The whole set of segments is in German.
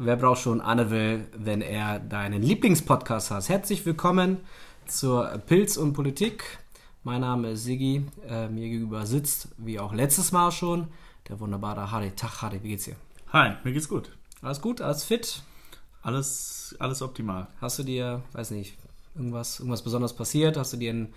Wer braucht schon Anne will, wenn er deinen Lieblingspodcast hat? Herzlich willkommen zur Pilz und Politik. Mein Name ist Sigi. Äh, mir gegenüber sitzt, wie auch letztes Mal schon, der wunderbare Harry. Tag, Harry, wie geht's dir? Hi, mir geht's gut. Alles gut? Alles fit? Alles, alles optimal. Hast du dir, weiß nicht, irgendwas, irgendwas besonders passiert? Hast du dir ein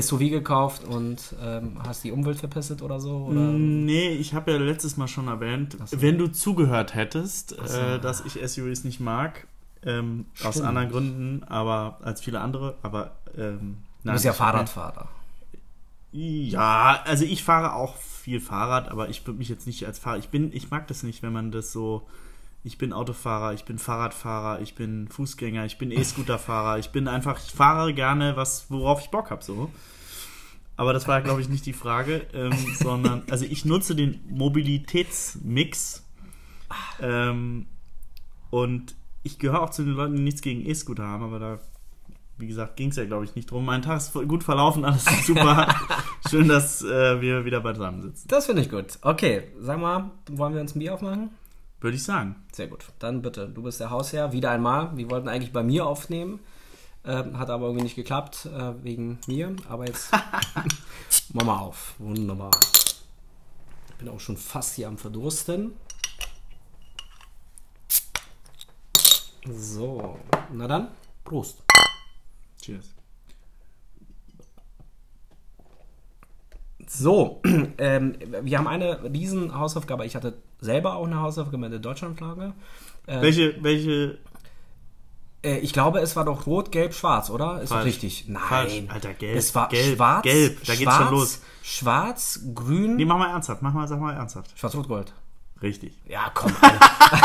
SUV gekauft und ähm, hast die Umwelt verpestet oder so? Oder? Nee, ich habe ja letztes Mal schon erwähnt, so. wenn du zugehört hättest, so. äh, dass ich SUVs nicht mag, ähm, aus anderen Gründen, aber als viele andere, aber ähm, Du bist ja Fahrradfahrer. Ja, also ich fahre auch viel Fahrrad, aber ich würde mich jetzt nicht als Fahrer. Ich bin, ich mag das nicht, wenn man das so. Ich bin Autofahrer, ich bin Fahrradfahrer, ich bin Fußgänger, ich bin E-Scooterfahrer, ich bin einfach, ich fahre gerne was, worauf ich Bock habe, so. Aber das war, glaube ich, nicht die Frage, ähm, sondern, also ich nutze den Mobilitätsmix ähm, und ich gehöre auch zu den Leuten, die nichts gegen E-Scooter haben, aber da wie gesagt, ging es ja, glaube ich, nicht drum. Mein Tag ist gut verlaufen, alles super. Schön, dass äh, wir wieder beisammen sitzen. Das finde ich gut. Okay, sag mal, wollen wir uns ein Bier aufmachen? Würde ich sagen. Sehr gut. Dann bitte, du bist der Hausherr, wieder einmal. Wir wollten eigentlich bei mir aufnehmen, äh, hat aber irgendwie nicht geklappt, äh, wegen mir. Aber jetzt machen wir auf. Wunderbar. Ich bin auch schon fast hier am Verdursten. So, na dann, Prost. Cheers. So, ähm, wir haben eine riesen Hausaufgabe. Ich hatte selber auch eine Hausaufgabe mit der Deutschlandflagge. Äh, welche, welche? Äh, ich glaube, es war doch rot, gelb, schwarz, oder? Ist Falsch. doch richtig. Nein. Falsch. Alter, gelb. Es war gelb, schwarz, gelb. Da geht's schwarz, schon los. Schwarz, grün. Nee, mach mal ernsthaft. Mach mal, sag mal ernsthaft. Schwarz, rot, gold. Richtig. Ja, komm, Alter.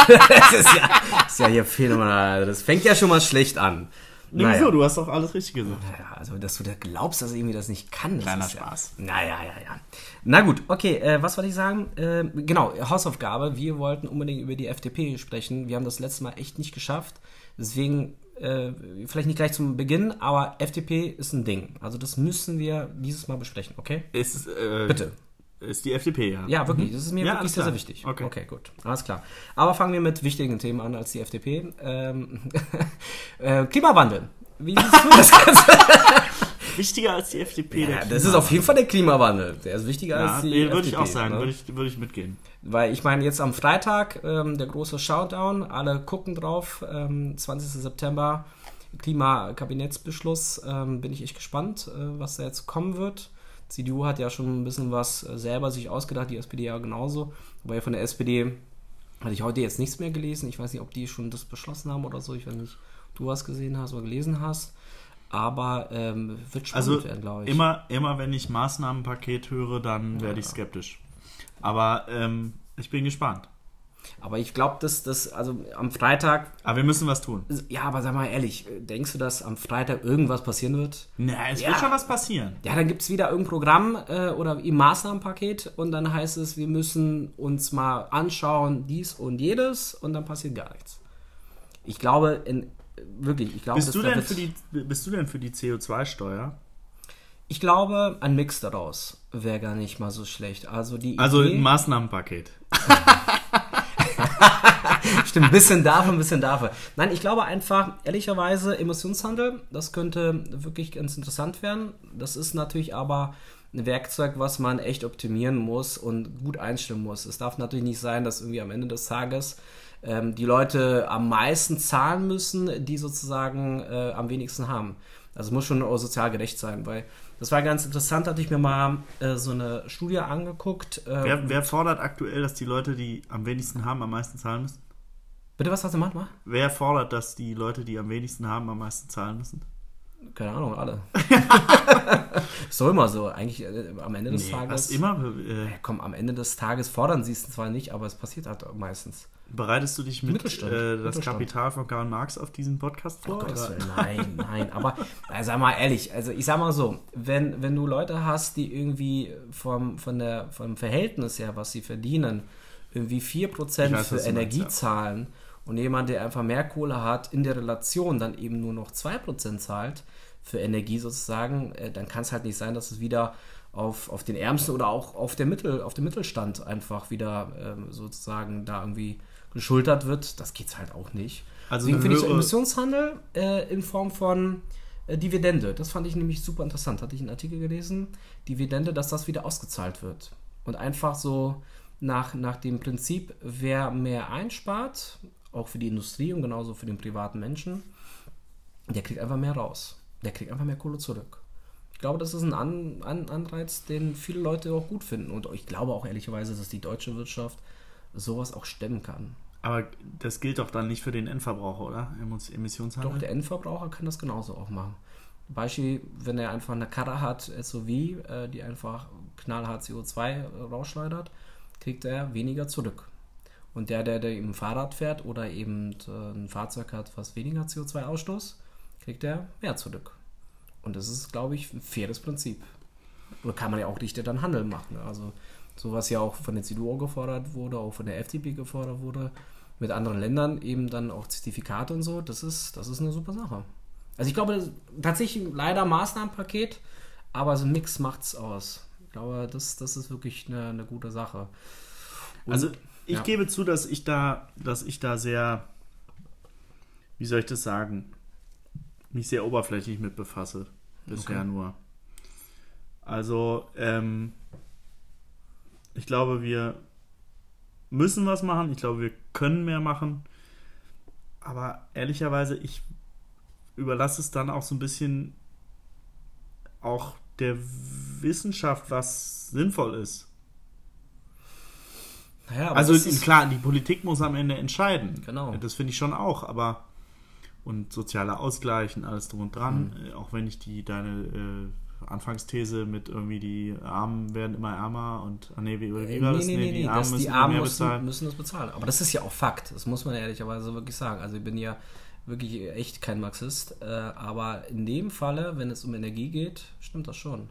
das ist ja, ist ja hier phänomenal. Das fängt ja schon mal schlecht an. Nee, naja. wieso? Du hast doch alles richtig gesagt. Naja, also, dass du da glaubst, dass er irgendwie das nicht kann. Das Kleiner Spaß. Ja, naja, ja, ja. Na gut, okay, äh, was wollte ich sagen? Äh, genau, Hausaufgabe. Wir wollten unbedingt über die FDP sprechen. Wir haben das letzte Mal echt nicht geschafft. Deswegen, äh, vielleicht nicht gleich zum Beginn, aber FDP ist ein Ding. Also, das müssen wir dieses Mal besprechen, okay? Ist, äh, Bitte. Ist die FDP, ja. Ja, wirklich. Das ist mir Ja, wirklich sehr, sehr wichtig. Okay. okay, gut. Alles klar. Aber fangen wir mit wichtigen Themen an als die FDP. Ähm, äh, Klimawandel. Wie siehst du das Ganze? Wichtiger als die FDP. ja, das ist auf jeden Fall der Klimawandel. Der ist wichtiger Ja, als die nee, würde FDP, ich auch sagen. ne? Würde ich, würde ich mitgehen. Weil ich meine, jetzt am Freitag, ähm, der große Shoudown, alle gucken drauf, ähm, 20. September, Klimakabinettsbeschluss, ähm, bin ich echt gespannt, äh, was da jetzt kommen wird. CDU hat ja schon ein bisschen was äh, selber sich ausgedacht, die SPD ja genauso. Wobei von der SPD hatte ich heute jetzt nichts mehr gelesen. Ich weiß nicht, ob die schon das beschlossen haben oder so. Ich weiß nicht, ob du was gesehen hast oder gelesen hast. Aber ähm, wird spannend Also werden, glaube ich. immer, immer wenn ich Maßnahmenpaket höre, dann werde ich skeptisch. Aber ähm, ich bin gespannt. Aber ich glaube, dass das, also am Freitag, Aber wir müssen was tun. ja, aber sag mal ehrlich, denkst du, dass am Freitag irgendwas passieren wird? Na, es Ja. wird schon was passieren. Ja, dann gibt es wieder irgendein Programm äh, oder ein Maßnahmenpaket und dann heißt es, wir müssen uns mal anschauen, dies und jedes und dann passiert gar nichts. Ich glaube, in, wirklich, ich glaube, Bist du, denn wird- für die, bist du denn für die CO2-Steuer? ich glaube, ein Mix daraus wäre gar nicht mal so schlecht. Also die Also Idee, ein Maßnahmenpaket. Stimmt, ein bisschen dafür, ein bisschen dafür. Nein, ich glaube einfach, ehrlicherweise, Emissionshandel, das könnte wirklich ganz interessant werden. Das ist natürlich aber ein Werkzeug, was man echt optimieren muss und gut einstellen muss. Es darf natürlich nicht sein, dass irgendwie am Ende des Tages ähm, die Leute am meisten zahlen müssen, die sozusagen äh, am wenigsten haben. Also es muss schon auch sozial gerecht sein, weil das war ganz interessant, hatte ich mir mal äh, so eine Studie angeguckt. Äh, Wer, wer fordert aktuell, dass die Leute, die am wenigsten haben, am meisten zahlen müssen? bitte, was hast du gemacht? Mal? Wer fordert, dass die Leute, die am wenigsten haben, am meisten zahlen müssen? Keine Ahnung, alle. doch immer so. Eigentlich äh, am Ende des Tages. was immer. Äh, komm, am Ende des Tages fordern sie es zwar nicht, aber es passiert halt meistens. Bereitest du dich mit äh, das. Kapital von Karl Marx auf diesen Podcast vor? Oder? Willen, nein, nein. Aber äh, sag mal ehrlich, also ich sag mal so, wenn, wenn du Leute hast, die irgendwie vom, von der, vom Verhältnis her, was sie verdienen, irgendwie 4% Ich weiß, für Energie meinst, ja. zahlen und jemand, der einfach mehr Kohle hat, in der Relation dann eben nur noch 2% zahlt für Energie sozusagen, äh, dann kann es halt nicht sein, dass es wieder auf, auf den Ärmsten oder auch auf, der Mittel, auf den Mittelstand einfach wieder ähm, sozusagen da irgendwie geschultert wird, das geht's halt auch nicht. Also Deswegen finde ich so Emissionshandel äh, in Form von äh, Dividende, das fand ich nämlich super interessant. Hatte ich einen Artikel gelesen, Dividende, dass das wieder ausgezahlt wird. Und einfach so nach, nach dem Prinzip, wer mehr einspart, auch für die Industrie und genauso für den privaten Menschen, der kriegt einfach mehr raus. Der kriegt einfach mehr Kohle zurück. Ich glaube, das ist ein An An Anreiz, den viele Leute auch gut finden. Und ich glaube auch ehrlicherweise, dass die deutsche Wirtschaft sowas auch stemmen kann. Aber das gilt doch dann nicht für den Endverbraucher, oder? Emissionshandel? Doch, der Endverbraucher kann das genauso auch machen. Beispiel, wenn er einfach eine Karre hat, SUV, äh, die einfach knallhart CO2 rausschleudert, kriegt er weniger zurück. Und der, der, der eben Fahrrad fährt oder eben äh, ein Fahrzeug hat, was weniger CO2-Ausstoß, kriegt er mehr zurück. Und das ist, glaube ich, ein faires Prinzip. Oder kann man ja auch dichter dann Handel machen. Also sowas ja auch von der CDU gefordert wurde, auch von der FDP gefordert wurde, mit anderen Ländern eben dann auch Zertifikate und so, das ist, das ist eine super Sache. Also ich glaube, tatsächlich leider Maßnahmenpaket, aber so ein Mix macht's aus. Ich glaube, das, das ist wirklich eine, eine gute Sache. Und- Also ich ja. gebe zu, dass ich da, dass ich da sehr, wie soll ich das sagen, mich sehr oberflächlich mit befasse. Bisher Okay. nur. Also, ähm, ich glaube, wir müssen was machen. Ich glaube, wir können mehr machen. Aber ehrlicherweise, ich überlasse es dann auch so ein bisschen auch der Wissenschaft, was sinnvoll ist. Naja, aber Also ist, klar, die Politik muss am Ende entscheiden. Genau. Das finde ich schon auch, aber und sozialer Ausgleich und alles drum und dran, Mhm. äh, auch wenn ich die deine äh, Anfangsthese mit irgendwie die Armen werden immer ärmer und ah nee, wie, wie Äh, war nee, das? nee, nee, nee, die Armen müssen die Armen mehr müssen, bezahlen. müssen das bezahlen. Aber das ist ja auch Fakt, das muss man ehrlicherweise wirklich sagen. Also ich bin ja wirklich echt kein Marxist, äh, aber in dem Falle, wenn es um Energie geht, stimmt das schon.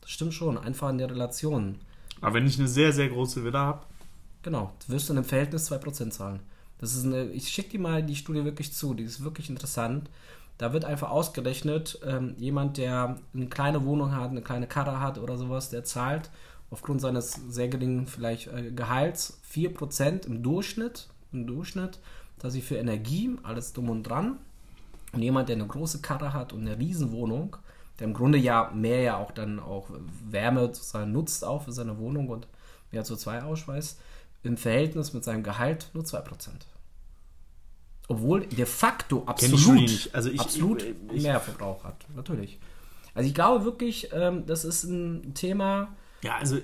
Das stimmt schon, einfach in der Relation. Aber wenn ich eine sehr, sehr große Villa habe, Genau, du wirst in einem Verhältnis 2% zahlen. Das ist eine, ich schicke dir mal die Studie wirklich zu, die ist wirklich interessant. Da wird einfach ausgerechnet, ähm, jemand, der eine kleine Wohnung hat, eine kleine Karre hat oder sowas, der zahlt aufgrund seines sehr geringen vielleicht äh, Gehalts 4% im Durchschnitt, im Durchschnitt, dass sie für Energie, alles drum und dran. Und jemand, der eine große Karre hat und eine Riesenwohnung, der im Grunde ja mehr ja auch dann auch Wärme sozusagen nutzt auch für seine Wohnung und mehr CO2 ausschweißt, im Verhältnis mit seinem Gehalt nur 2%. Obwohl de facto absolut. Also ich- absolut ich- ich- mehr Verbrauch hat. Natürlich. Also ich glaube wirklich, ähm, das ist ein Thema, ja, also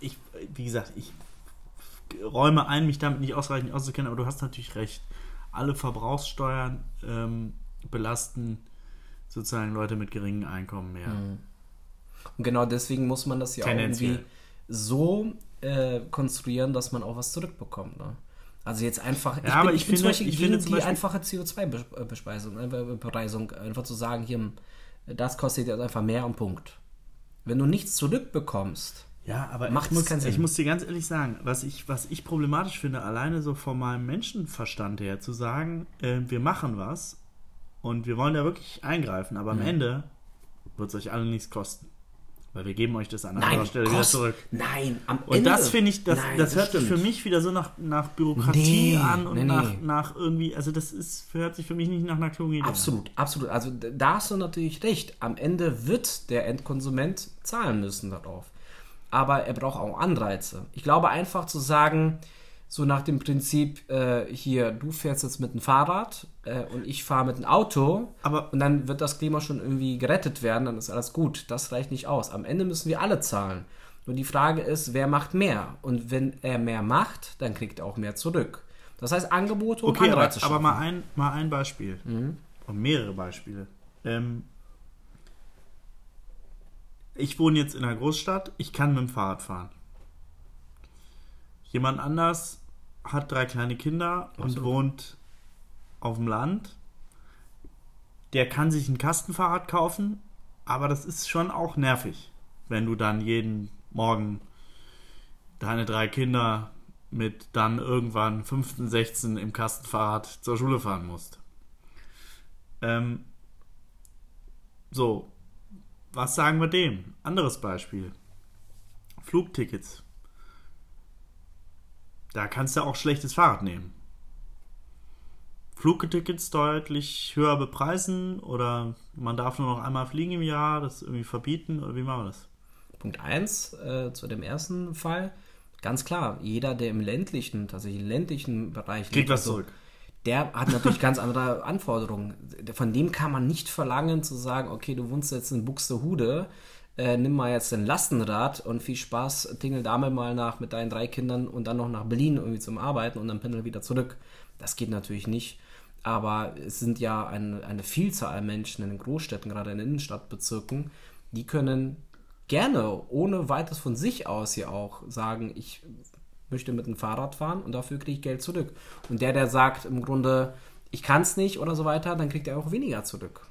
ich, wie gesagt, ich räume ein, mich damit nicht ausreichend auszukennen, aber du hast natürlich recht. Alle Verbrauchssteuern ähm, belasten sozusagen Leute mit geringen Einkommen mehr. Und genau deswegen muss man das ja auch irgendwie so äh, konstruieren, dass man auch was zurückbekommt. Ne? Also jetzt einfach, ich, aber bin, ich bin zum finde- Beispiel ich gegen finde die Beispiel- einfache CO2-Bespeisung, äh, Bepreisung, einfach zu sagen, hier, das kostet jetzt einfach mehr und Punkt. Wenn du nichts zurückbekommst, Ja, aber Macht's ich, muss, keinen Sinn. ich muss dir ganz ehrlich sagen, was ich, was ich problematisch finde, alleine so von meinem Menschenverstand her, zu sagen, äh, wir machen was und wir wollen da wirklich eingreifen, aber am Mhm. Ende wird es euch alle nichts kosten. Weil wir geben euch das an nein, anderer Stelle wieder kost- zurück. nein, am Und Ende. das finde ich, das, Nein, das hört sich für mich wieder so nach, nach Bürokratie Nee, an und nee, nach, nee. nach irgendwie, also das ist, hört sich für mich nicht nach einer klugen Idee an. Absolut, absolut. Also da hast du natürlich recht. Am Ende wird der Endkonsument zahlen müssen darauf. Aber er braucht auch Anreize. Ich glaube einfach zu sagen, so nach dem Prinzip, äh, hier, du fährst jetzt mit dem Fahrrad äh, und ich fahre mit dem Auto Aber- und dann wird das Klima schon irgendwie gerettet werden, dann ist alles gut. Das reicht nicht aus. Am Ende müssen wir alle zahlen. Nur die Frage ist, wer macht mehr? Und wenn er mehr macht, dann kriegt er auch mehr zurück. Das heißt, Angebote und Okay, aber, Anreize aber schaffen. mal ein, mal ein Beispiel. Und mehrere Beispiele. Ähm, ich wohne jetzt in einer Großstadt, ich kann mit dem Fahrrad fahren. Jemand anders hat drei kleine Kinder und so. wohnt auf dem Land. Der kann sich ein Kastenfahrrad kaufen, aber das ist schon auch nervig, wenn du dann jeden Morgen deine drei Kinder mit dann irgendwann 15, 16 im Kastenfahrrad zur Schule fahren musst. Ähm, so, was sagen wir dem? Anderes Beispiel. Flugtickets. Da kannst du auch schlechtes Fahrrad nehmen. Flugtickets deutlich höher bepreisen oder man darf nur noch einmal fliegen im Jahr, das irgendwie verbieten oder wie machen wir das? Punkt 1 äh, zu dem ersten Fall. Ganz klar, jeder, der im ländlichen, tatsächlich im ländlichen Bereich Kriegt was zurück. der hat natürlich ganz andere Anforderungen. Von dem kann man nicht verlangen zu sagen, okay, du wohnst jetzt in Buxtehude, äh, nimm mal jetzt ein Lastenrad und viel Spaß, tingel damit mal nach mit deinen drei Kindern und dann noch nach Berlin irgendwie zum Arbeiten und dann pendel wieder zurück. Das geht natürlich nicht. Aber es sind ja eine, eine Vielzahl an Menschen in den Großstädten, gerade in den Innenstadtbezirken, die können gerne, ohne weites von sich aus hier auch sagen, ich möchte mit dem Fahrrad fahren und dafür kriege ich Geld zurück. Und der, der sagt im Grunde, ich kann es nicht oder so weiter, dann kriegt er auch weniger zurück.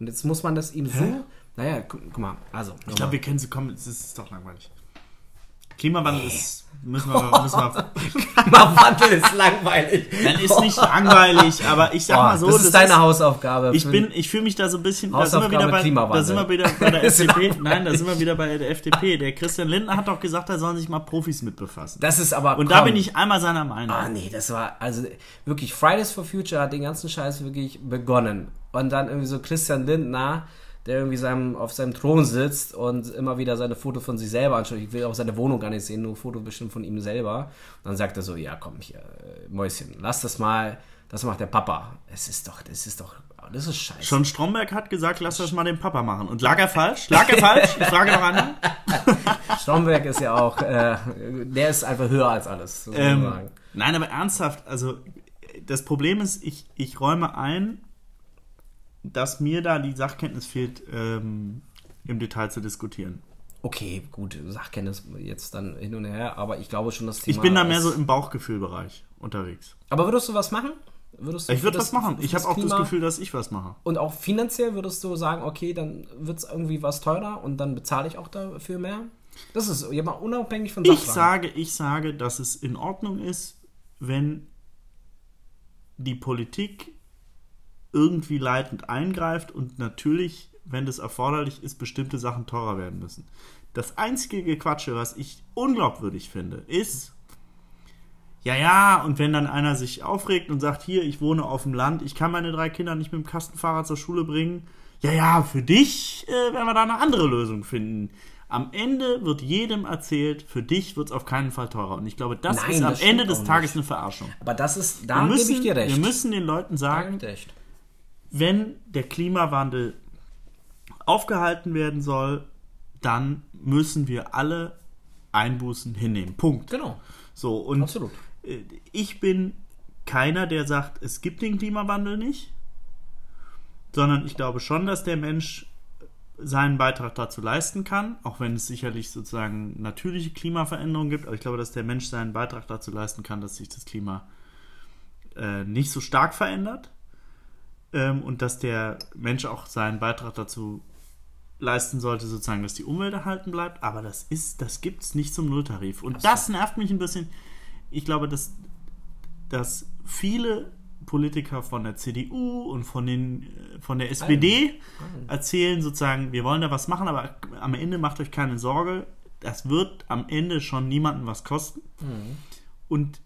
Und jetzt muss man das ihm so, naja, gu guck mal, also. Ich glaube, wir kennen sie kommen, es ist doch langweilig. Klimawandel ist, müssen wir, müssen wir Klimawandel ist langweilig. Dann ist nicht langweilig, aber ich sag Boah, mal so, das ist deine Hausaufgabe. ich bin, ich fühle mich da so ein bisschen, da sind wir Hausaufgabe wieder bei, Klimawandel. da sind wir wieder bei der Ist FDP, nein, da sind wir wieder bei der FDP. Der Christian Lindner hat doch gesagt, da sollen sich mal Profis mit befassen. das ist aber. Und da komm. bin ich einmal seiner Meinung. Ah, nee, das war, also wirklich, Fridays for Future hat den ganzen Scheiß wirklich begonnen. Und dann irgendwie so Christian Lindner, der irgendwie seinem, auf seinem Thron sitzt und immer wieder seine Foto von sich selber anschaut. Ich will auch seine Wohnung gar nicht sehen, nur Foto bestimmt von ihm selber. Und dann sagt er so, ja komm hier, äh, Mäuschen, lass das mal, das macht der Papa. Es ist doch, das ist doch, das ist scheiße. Schon Stromberg hat gesagt, lass das mal den Papa machen. Und lag er falsch? Lag er falsch? Ich frage noch an. Stromberg ist ja auch, äh, der ist einfach höher als alles. Ähm, nein, aber ernsthaft, also das Problem ist, ich, ich räume ein, dass mir da die Sachkenntnis fehlt, ähm, im Detail zu diskutieren. Okay, gut, Sachkenntnis jetzt dann hin und her, aber ich glaube schon, das Thema Ich bin da mehr so im Bauchgefühlbereich unterwegs. Aber würdest du was machen? Würdest du Ich würde was machen. Ich habe auch das Gefühl, dass ich was mache. Und auch finanziell würdest du sagen, okay, dann wird es irgendwie was teurer und dann bezahle ich auch dafür mehr? Das ist ja mal unabhängig von Ich Sachfragen. sage, ich sage, dass es in Ordnung ist, wenn die Politik irgendwie leitend eingreift und natürlich, wenn das erforderlich ist, bestimmte Sachen teurer werden müssen. Das einzige Gequatsche, was ich unglaubwürdig finde, ist, ja, ja, und wenn dann einer sich aufregt und sagt, hier, ich wohne auf dem Land, ich kann meine drei Kinder nicht mit dem Kastenfahrrad zur Schule bringen, ja, ja, für dich äh, werden wir da eine andere Lösung finden. Am Ende wird jedem erzählt, für dich wird es auf keinen Fall teurer. Und ich glaube, das Nein, ist am das Ende des Tages nicht. eine Verarschung. Aber das ist, da gebe ich dir recht. wir müssen den Leuten sagen, gebe ich dir recht. Wenn der Klimawandel aufgehalten werden soll, dann müssen wir alle Einbußen hinnehmen. Punkt. Genau, So, und absolut. äh, ich bin keiner, der sagt, es gibt den Klimawandel nicht, sondern ich glaube schon, dass der Mensch seinen Beitrag dazu leisten kann, auch wenn es sicherlich sozusagen natürliche Klimaveränderungen gibt, aber ich glaube, dass der Mensch seinen Beitrag dazu leisten kann, dass sich das Klima äh, nicht so stark verändert ähm, und dass der Mensch auch seinen Beitrag dazu leisten sollte, sozusagen, dass die Umwelt erhalten bleibt, aber das ist, das gibt's nicht zum Nulltarif. Und das nervt mich ein bisschen. Ich glaube, dass, dass viele Politiker von der CDU und von, den, äh, von der SPD erzählen sozusagen, wir wollen da was machen, aber am Ende macht euch keine Sorge, das wird am Ende schon niemanden was kosten. Und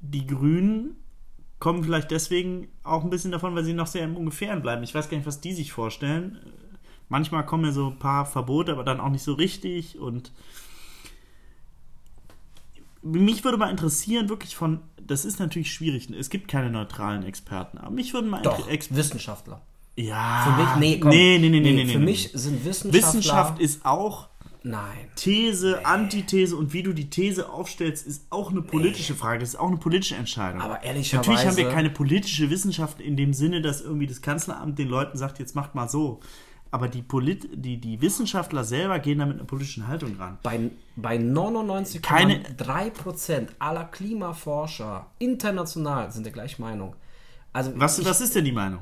die Grünen kommen vielleicht deswegen auch ein bisschen davon, weil sie noch sehr im Ungefähren bleiben. Ich weiß gar nicht, was die sich vorstellen. Manchmal kommen ja so ein paar Verbote, aber dann auch nicht so richtig. Und mich würde mal interessieren, wirklich von, das ist natürlich schwierig, es gibt keine neutralen Experten, aber mich würde mal Doch, Ex Wissenschaftler. ja, Für mich, nee, komm. nee, nee, nee, nee, nee, Für nee, mich nee. sind Wissenschaftler... Wissenschaft ist auch Nein. These, Antithese und wie du die These aufstellst, ist auch eine politische Frage. Das ist auch eine politische Entscheidung. Aber ehrlicherweise- Natürlich haben wir keine politische Wissenschaft in dem Sinne, dass irgendwie das Kanzleramt den Leuten sagt, jetzt macht mal so. Aber die, Polit die, die Wissenschaftler selber gehen da mit einer politischen Haltung ran. Bei, bei Keine- 99,3% aller Klimaforscher international sind der gleichen Meinung. Also Was, ich, was ist denn die Meinung?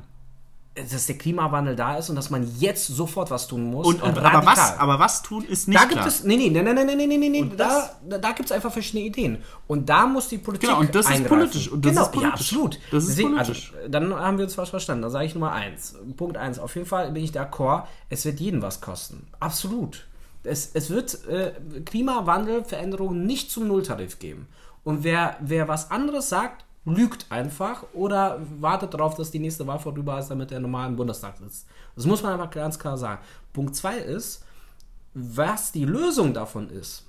Dass der Klimawandel da ist und dass man jetzt sofort was tun muss. Und, und, aber, was, aber was tun ist nicht da gibt klar. es, nee, nee, nee, nee, nee, nee, nee, nee, da, da, da gibt es einfach verschiedene Ideen. Und da muss die Politik Genau, und das ist eingreifen. politisch, und das genau, ist politisch. ja, absolut. Das ist Deswegen, politisch. Also, dann haben wir uns was verstanden. Dann sage ich Nummer eins. Punkt eins. Auf jeden Fall bin ich d'accord, es wird jeden was kosten. Absolut. Es, es wird äh, Klimawandel, Veränderungen nicht zum Nulltarif geben. Und wer, wer was anderes sagt, lügt einfach oder wartet darauf, dass die nächste Wahl vorüber ist, damit er normal im Bundestag sitzt. Das muss man einfach ganz klar sagen. Punkt 2 ist, was die Lösung davon ist,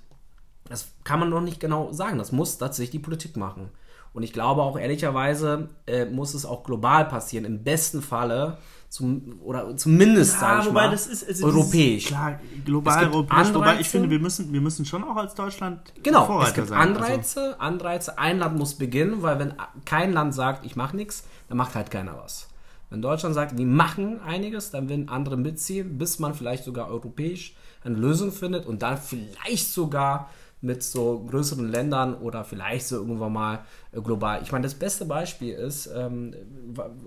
das kann man noch nicht genau sagen. Das muss tatsächlich die Politik machen. Und ich glaube auch ehrlicherweise äh, muss es auch global passieren. Im besten Falle zum, oder zumindest, ja, sage ich mal, das ist, also europäisch. klar, global europäisch. Anreize, wobei ich finde, wir müssen, wir müssen schon auch als Deutschland genau, Vorreiter es gibt sein. Anreize, also. Anreize. Ein Land muss beginnen, weil wenn kein Land sagt, ich mache nichts, dann macht halt keiner was. Wenn Deutschland sagt, wir machen einiges, dann werden andere mitziehen, bis man vielleicht sogar europäisch eine Lösung findet und dann vielleicht sogar mit so größeren Ländern oder vielleicht so irgendwann mal äh, global. Ich meine, das beste Beispiel ist, ähm,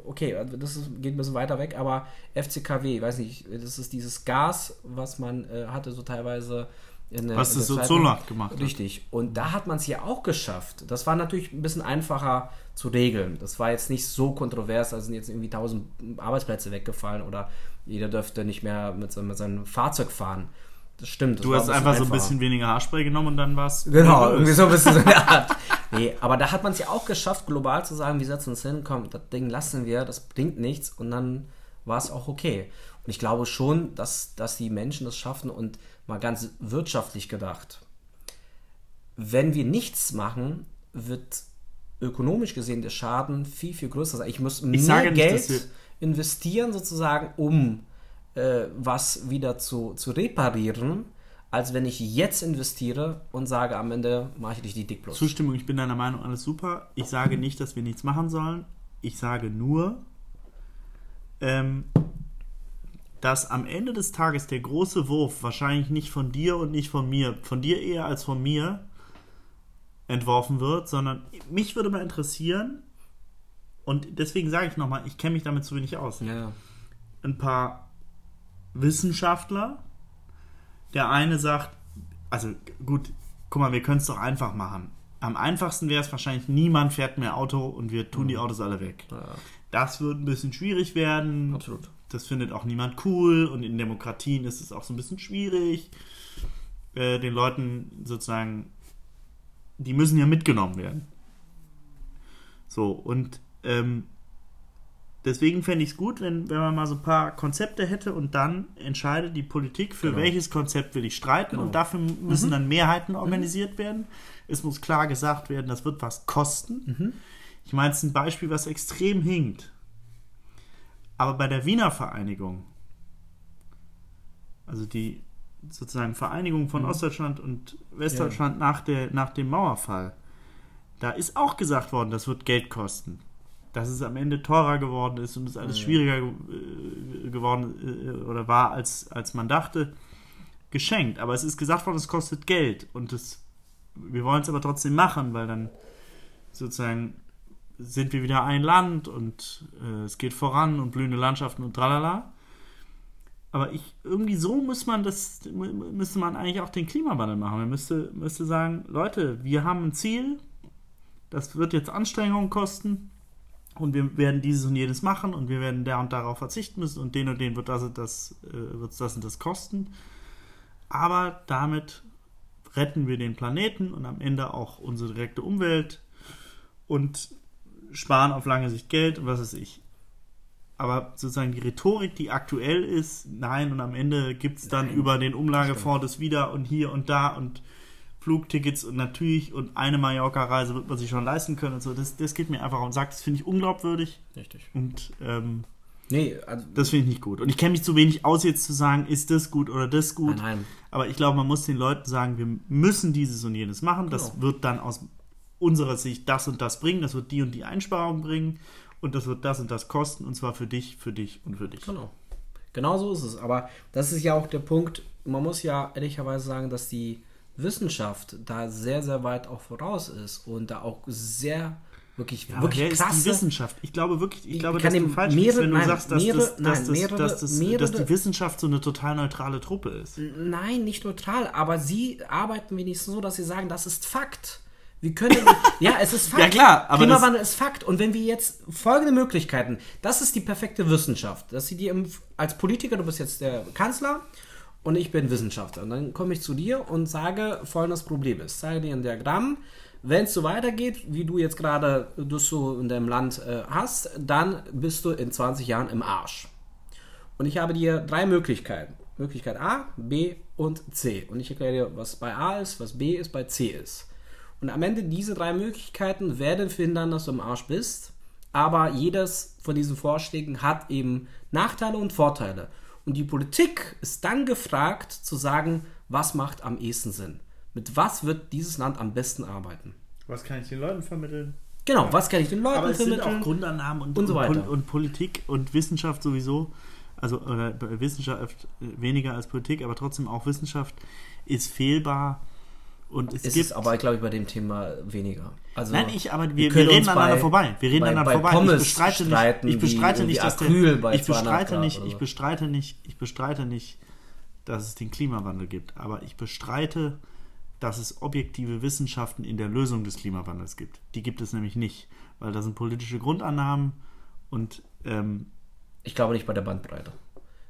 okay, das ist, geht ein bisschen weiter weg, aber FCKW, ich weiß nicht, das ist dieses Gas, was man äh, hatte so teilweise in der, Was das so Solar gemacht hat. Richtig. Und da hat man es ja auch geschafft. Das war natürlich ein bisschen einfacher zu regeln. Das war jetzt nicht so kontrovers, also sind jetzt irgendwie tausend Arbeitsplätze weggefallen oder jeder dürfte nicht mehr mit, mit seinem Fahrzeug fahren. Das stimmt. Das du hast ein einfach einfacher. so ein bisschen weniger Haarspray genommen und dann war es. Genau, irgendwie so ein bisschen so eine Art. Nee, aber da hat man es ja auch geschafft, global zu sagen, wir setzen uns hin, komm, das Ding lassen wir, das bringt nichts und dann war es auch okay. Und ich glaube schon, dass, dass die Menschen das schaffen und mal ganz wirtschaftlich gedacht, wenn wir nichts machen, wird ökonomisch gesehen der Schaden viel, viel größer sein. Ich muss mehr ich Geld investieren sozusagen, um äh, was wieder zu, zu reparieren, als wenn ich jetzt investiere und sage, am Ende mache ich dich die Dick plus. Zustimmung, ich bin deiner Meinung, alles super. Ich sage nicht, dass wir nichts machen sollen. Ich sage nur, ähm, dass am Ende des Tages der große Wurf wahrscheinlich nicht von dir und nicht von mir, von dir eher als von mir entworfen wird, sondern mich würde mal interessieren, und deswegen sage ich nochmal, ich kenne mich damit zu wenig aus. Ja. Ein paar Wissenschaftler. Der eine sagt, also gut, guck mal, wir können es doch einfach machen. Am einfachsten wäre es wahrscheinlich, niemand fährt mehr Auto und wir tun die mhm. Autos alle weg. Ja. Das wird ein bisschen schwierig werden. Absolut. Das findet auch niemand cool und in Demokratien ist es auch so ein bisschen schwierig, äh, den Leuten sozusagen, die müssen ja mitgenommen werden. So, und ähm, Deswegen fände ich es gut, wenn, wenn man mal so ein paar Konzepte hätte und dann entscheidet die Politik, für genau. welches Konzept will ich streiten genau. und dafür müssen mhm. dann Mehrheiten mhm. organisiert mhm. werden. Es muss klar gesagt werden, das wird was kosten. Mhm. Ich meine, es ist ein Beispiel, was extrem hinkt. Aber bei der Wiener Vereinigung, also die sozusagen Vereinigung von mhm. Ostdeutschland und Westdeutschland ja. nach, der, nach dem Mauerfall, da ist auch gesagt worden, das wird Geld kosten dass es am Ende teurer geworden ist und es alles schwieriger äh, geworden äh, oder war, als, als man dachte, geschenkt. Aber es ist gesagt worden, es kostet Geld und das, wir wollen es aber trotzdem machen, weil dann sozusagen sind wir wieder ein Land und äh, es geht voran und blühende Landschaften und tralala. Aber ich, irgendwie so muss man das, müsste man eigentlich auch den Klimawandel machen. Man müsste, müsste sagen, Leute, wir haben ein Ziel, das wird jetzt Anstrengungen kosten, und wir werden dieses und jenes machen und wir werden da und darauf verzichten müssen und den und den wird das und das, äh, wird das und das kosten. Aber damit retten wir den Planeten und am Ende auch unsere direkte Umwelt und sparen auf lange Sicht Geld und was weiß ich. Aber sozusagen die Rhetorik, die aktuell ist, nein, und am Ende gibt es dann nein, über den Umlagefonds das wieder und hier und da und Flugtickets und natürlich und eine Mallorca-Reise wird man sich schon leisten können und so. Das, das geht mir einfach und sagt, das finde ich unglaubwürdig. Richtig. Und ähm, nee, also, das finde ich nicht gut. Und ich kenne mich zu wenig aus, jetzt zu sagen, ist das gut oder das gut. Nein, nein. Aber ich glaube, man muss den Leuten sagen, wir müssen dieses und jenes machen. Das genau. wird dann aus unserer Sicht das und das bringen. Das wird die und die Einsparung bringen. Und das wird das und das kosten. Und zwar für dich, für dich und für dich. Genau. Genau so ist es. Aber das ist ja auch der Punkt. Man muss ja ehrlicherweise sagen, dass die Wissenschaft da sehr, sehr weit auch voraus ist und da auch sehr wirklich, ja, wirklich wer krasse... Ist die Wissenschaft? Ich glaube wirklich, ich glaube, dass du falsch mehrere, wenn du nein, sagst, dass, mehrere, das, dass, nein, das, mehrere, dass, das, mehrere, dass die Wissenschaft so eine total neutrale Truppe ist. Nein, nicht neutral, aber sie arbeiten wenigstens so, dass sie sagen, das ist Fakt. Wir können, ja, es ist Fakt. ja, klar, aber Klimawandel ist Fakt. Und wenn wir jetzt folgende Möglichkeiten, das ist die perfekte Wissenschaft, dass sie dir als Politiker, du bist jetzt der Kanzler und ich bin Wissenschaftler. Und dann komme ich zu dir und sage, folgendes Problem ist. Zeige dir ein Diagramm, wenn es so weitergeht, wie du jetzt gerade das so in deinem Land äh, hast, dann bist du in 20 Jahren im Arsch. Und ich habe dir drei Möglichkeiten. Möglichkeit A, B und C. Und ich erkläre dir, was bei A ist, was B ist, bei C ist. Und am Ende diese drei Möglichkeiten werden verhindern, dass du im Arsch bist. Aber jedes von diesen Vorschlägen hat eben Nachteile und Vorteile. Und die Politik ist dann gefragt zu sagen, was macht am ehesten Sinn. Mit was wird dieses Land am besten arbeiten? Was kann ich den Leuten vermitteln? Genau, was kann ich den Leuten Aber es sind vermitteln? auch Grundannahmen und, und so und, weiter. und Politik und Wissenschaft sowieso. Also oder Wissenschaft weniger als Politik, aber trotzdem auch Wissenschaft ist fehlbar. Und es Es gibt ist aber, glaube ich, bei dem Thema weniger. Also, Nein, ich, aber wir, wir wir, reden uns aneinander bei- vorbei. Wir reden bei- aneinander bei vorbei. Pommes ich bestreite nicht, ich bestreite nicht, dass der, Acryl ich 200 bestreite nicht, ich bestreite nicht, ich bestreite nicht, dass es den Klimawandel gibt. Aber ich bestreite, dass es objektive Wissenschaften in der Lösung des Klimawandels gibt. Die gibt es nämlich nicht, weil da sind politische Grundannahmen und ähm, Ich glaube nicht bei der Bandbreite.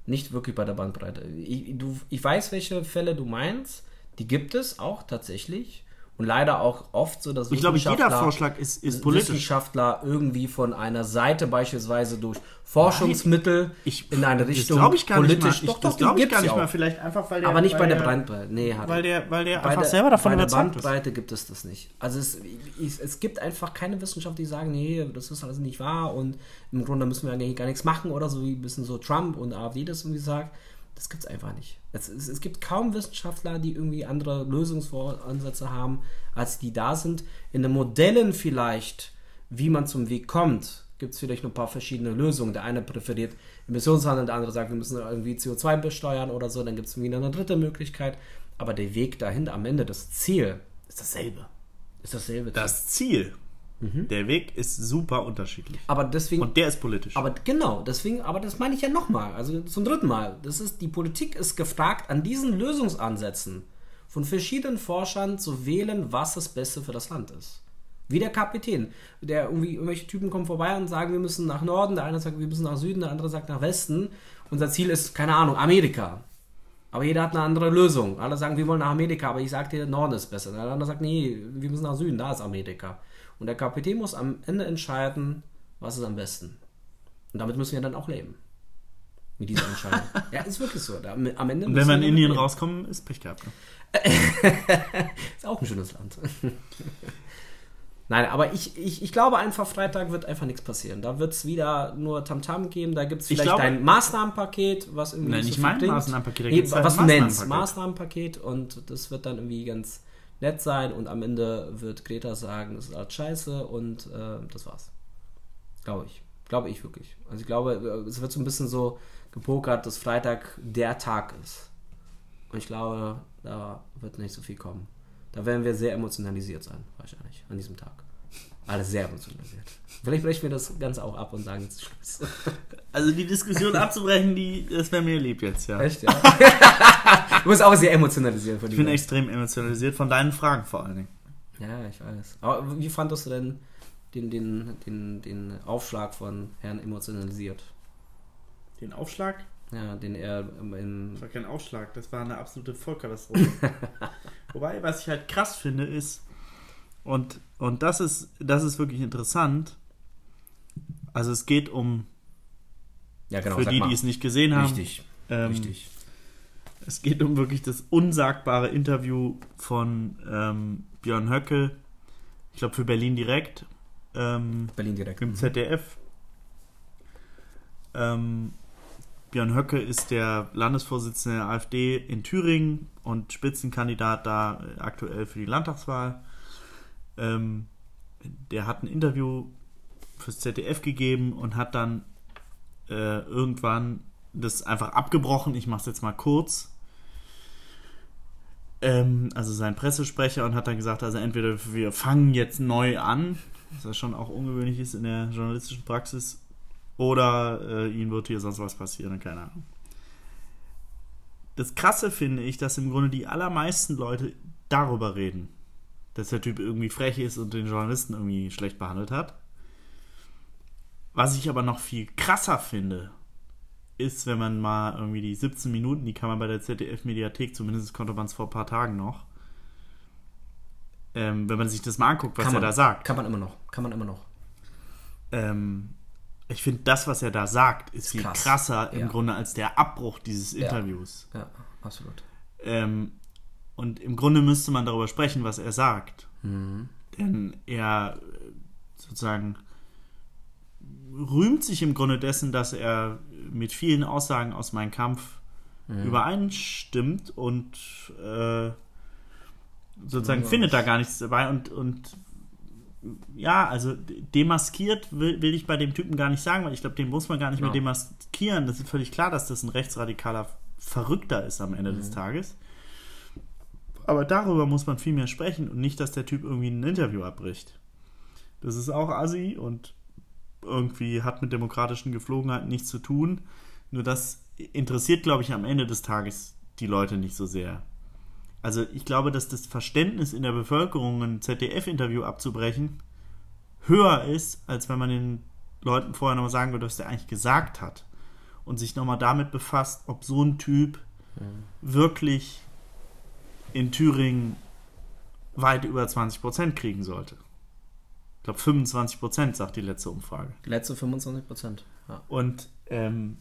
Nicht wirklich bei der Bandbreite. Ich, du, ich weiß, welche Fälle du meinst. Die gibt es auch tatsächlich. Und leider auch oft so, dass ich glaube, jeder Vorschlag ist, ist politisch. Wissenschaftler irgendwie von einer Seite beispielsweise durch Forschungsmittel Ich, in eine das Richtung glaube ich gar nicht mal. politisch. Ich, doch, das glaube ich gar nicht mal. Vielleicht einfach, weil der, Aber nicht weil bei der der, Bandbreite. Nee, Harry. Weil der, weil der bei einfach der, selber davon bei der überzeugt ist. Bandbreite gibt es das nicht. Also es, ich, es gibt einfach keine Wissenschaft, die sagen, nee, das ist alles nicht wahr und im Grunde müssen wir eigentlich gar nichts machen oder so wie ein bisschen so Trump und AfD das irgendwie sagt. Das gibt es einfach nicht. Es, es, es gibt kaum Wissenschaftler, die irgendwie andere Lösungsansätze haben, als die da sind. In den Modellen vielleicht, wie man zum Weg kommt, gibt es vielleicht noch ein paar verschiedene Lösungen. Der eine präferiert Emissionshandel, der andere sagt, wir müssen irgendwie CO2 besteuern oder so. Dann gibt es wieder eine dritte Möglichkeit. Aber der Weg dahin, am Ende, das Ziel, ist dasselbe. Ist dasselbe. Ziel. Das Ziel, der Weg ist super unterschiedlich. aber deswegen. Und der ist politisch. Aber genau, deswegen, aber das meine ich ja nochmal, also zum dritten Mal. Das ist, die Politik ist gefragt, an diesen Lösungsansätzen von verschiedenen Forschern zu wählen, was das Beste für das Land ist. Wie der Kapitän, der irgendwie, irgendwelche Typen kommen vorbei und sagen, wir müssen nach Norden, der eine sagt, wir müssen nach Süden, der andere sagt nach Westen. Unser Ziel ist, keine Ahnung, Amerika. Aber jeder hat eine andere Lösung. Alle sagen, wir wollen nach Amerika, aber ich sage dir, Norden ist besser. Der andere sagt, nee, wir müssen nach Süden, da ist Amerika. Und der Kapitän muss am Ende entscheiden, was ist am besten. Und damit müssen wir dann auch leben. Mit dieser Entscheidung. ja, ist wirklich so. Da, am Ende Und wenn wir in Indien leben. rauskommen, ist Pech gehabt. Ne? Ist auch ein schönes Land. Nein, aber ich, ich, ich glaube einfach, Freitag wird einfach nichts passieren. Da wird es wieder nur Tamtam geben. Da gibt es Ich vielleicht glaube- ein Maßnahmenpaket, was irgendwie Nein, so nicht viel mein bringt. Maßnahmenpaket, da Nee, was ein du nennst. Maßnahmenpaket. Maßnahmenpaket und das wird dann irgendwie ganz nett sein und am Ende wird Greta sagen, es ist alles scheiße und äh, das war's. Glaube ich. Glaube ich wirklich. Also ich glaube, es wird so ein bisschen so gepokert, dass Freitag der Tag ist. Und ich glaube, da wird nicht so viel kommen. Da werden wir sehr emotionalisiert sein, wahrscheinlich, an diesem Tag. Alle sehr emotionalisiert. Vielleicht brechen wir das Ganze auch ab und sagen jetzt Schluss. Also die Diskussion abzubrechen, die, das wäre mir lieb jetzt, ja. Echt, ja? du bist auch sehr emotionalisiert von Ich bin extrem emotionalisiert von deinen Fragen vor allen Dingen. Ja, ich weiß. Aber wie fandest du denn den, den, den, den Aufschlag von Herrn emotionalisiert? Den Aufschlag? Ja, den er im, im Das war kein Aufschlag, das war eine absolute Vollkatastrophe. Wobei, was ich halt krass finde, ist, und, und das ist, das ist wirklich interessant, also es geht um, ja genau, für die, mal. die es nicht gesehen haben, Richtig, ähm, richtig. es geht um wirklich das unsagbare Interview von ähm, Björn Höcke, ich glaube für Berlin direkt, ähm, Berlin direkt. im ZDF. Ähm, Björn Höcke ist der Landesvorsitzende der AfD in Thüringen und Spitzenkandidat da äh, aktuell für die Landtagswahl. Ähm, der hat ein Interview fürs ZDF gegeben und hat dann äh, irgendwann das einfach abgebrochen. Ich mache es jetzt mal kurz. Ähm, also sein Pressesprecher und hat dann gesagt, also entweder wir fangen jetzt neu an, was schon auch ungewöhnlich ist in der journalistischen Praxis, oder äh, ihnen wird hier sonst was passieren, keine Ahnung. Das Krasse finde ich, dass im Grunde die allermeisten Leute darüber reden, dass der Typ irgendwie frech ist und den Journalisten irgendwie schlecht behandelt hat. Was ich aber noch viel krasser finde, ist, wenn man mal irgendwie die 17 Minuten, die kann man bei der ZDF-Mediathek, zumindest konnte man es vor ein paar Tagen noch, Ähm, wenn man sich das mal anguckt, was Kann er man, da sagt. Kann man immer noch. Kann man immer noch. Ähm, ich finde, das, was er da sagt, ist viel krass. krasser im Ja. Grunde als der Abbruch dieses Interviews. Ja, absolut. Ähm, und im Grunde müsste man darüber sprechen, was er sagt. Mhm. Denn er äh, sozusagen rühmt sich im Grunde dessen, dass er mit vielen Aussagen aus Mein Kampf Mhm. übereinstimmt und äh, sozusagen Ja. findet da gar nichts dabei und, und ja, also demaskiert will, will ich bei dem Typen gar nicht sagen, weil ich glaube, den muss man gar nicht mehr Ja. demaskieren. Das ist völlig klar, dass das ein rechtsradikaler Verrückter ist am Ende des Tages. Aber darüber muss man viel mehr sprechen und nicht, dass der Typ irgendwie ein Interview abbricht. Das ist auch assi und irgendwie hat mit demokratischen Geflogenheiten nichts zu tun. Nur das interessiert, glaube ich, am Ende des Tages die Leute nicht so sehr. Also ich glaube, dass das Verständnis in der Bevölkerung, ein ZDF-Interview abzubrechen, höher ist, als wenn man den Leuten vorher nochmal sagen würde, was der eigentlich gesagt hat. Und sich nochmal damit befasst, ob so ein Typ wirklich in Thüringen weit über 20% kriegen sollte. Ich glaube 25% sagt die letzte Umfrage. Die letzte 25 Prozent. Ja. Und ähm,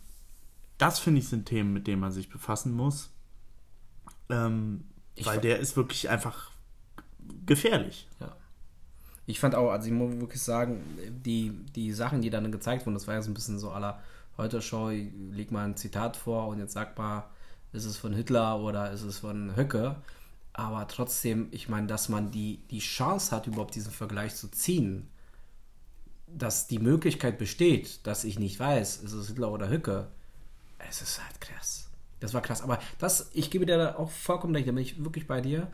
das finde ich sind Themen, mit denen man sich befassen muss. Ähm, weil der ist wirklich einfach gefährlich. Ich fand auch, also ich muss wirklich sagen, die, die Sachen, die dann gezeigt wurden, das war ja so ein bisschen so aller heute Show, ich leg mal ein Zitat vor und jetzt sag mal, ist es von Hitler oder ist es von Höcke? Aber trotzdem, ich meine, dass man die, die Chance hat, überhaupt diesen Vergleich zu ziehen, dass die Möglichkeit besteht, dass ich nicht weiß, ist es Hitler oder Höcke, es ist halt krass. Das war krass. Aber das, ich gebe dir da auch vollkommen recht, da bin ich wirklich bei dir.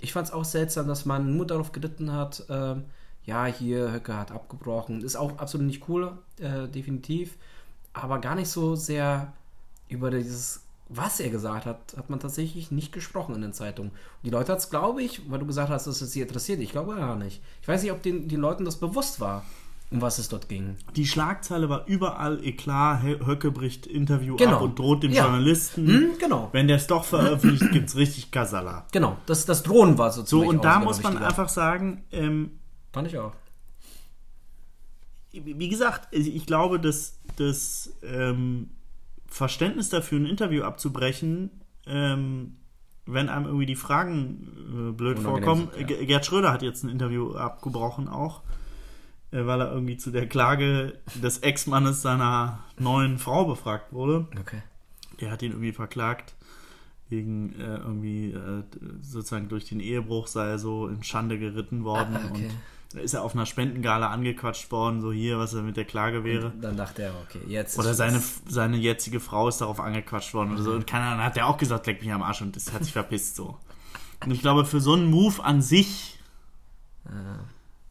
Ich fand es auch seltsam, dass man nur darauf geritten hat, ähm, ja, hier, Höcke hat abgebrochen. Ist auch absolut nicht cool, äh, definitiv. Aber gar nicht so sehr über dieses, was er gesagt hat, hat man tatsächlich nicht gesprochen in den Zeitungen. Die Leute hat es, glaube ich, weil du gesagt hast, dass es sie interessiert. Ich glaube gar nicht. Ich weiß nicht, ob den, den Leuten das bewusst war, um was es dort ging. Die Schlagzeile war überall Eklat, Hö- Höcke bricht Interview Genau. ab und droht dem Ja. Journalisten. Hm, genau. Wenn der es doch veröffentlicht, gibt es richtig Kasala. Genau, das, das Drohnen war So, sozusagen. und da muss man einfach sagen, ähm, Fand ich auch. wie gesagt, ich glaube, dass das ähm, Verständnis dafür, ein Interview abzubrechen, ähm, wenn einem irgendwie die Fragen äh, blöd vorkommen. ja. Ge- Gerd Schröder hat jetzt ein Interview abgebrochen auch, äh, weil er irgendwie zu der Klage des Ex-Mannes seiner neuen Frau befragt wurde. Okay. Der hat ihn irgendwie verklagt wegen äh, irgendwie äh, sozusagen durch den Ehebruch sei er so in Schande geritten worden Ah, okay. und da ist er auf einer Spendengala angequatscht worden, so hier, was er mit der Klage wäre. Dann dachte er, okay, jetzt. Oder seine, seine jetzige Frau ist darauf angequatscht worden oder so. Und keine Ahnung, hat der auch gesagt, leck mich am Arsch und das hat sich verpisst so. Und ich glaube, für so einen Move an sich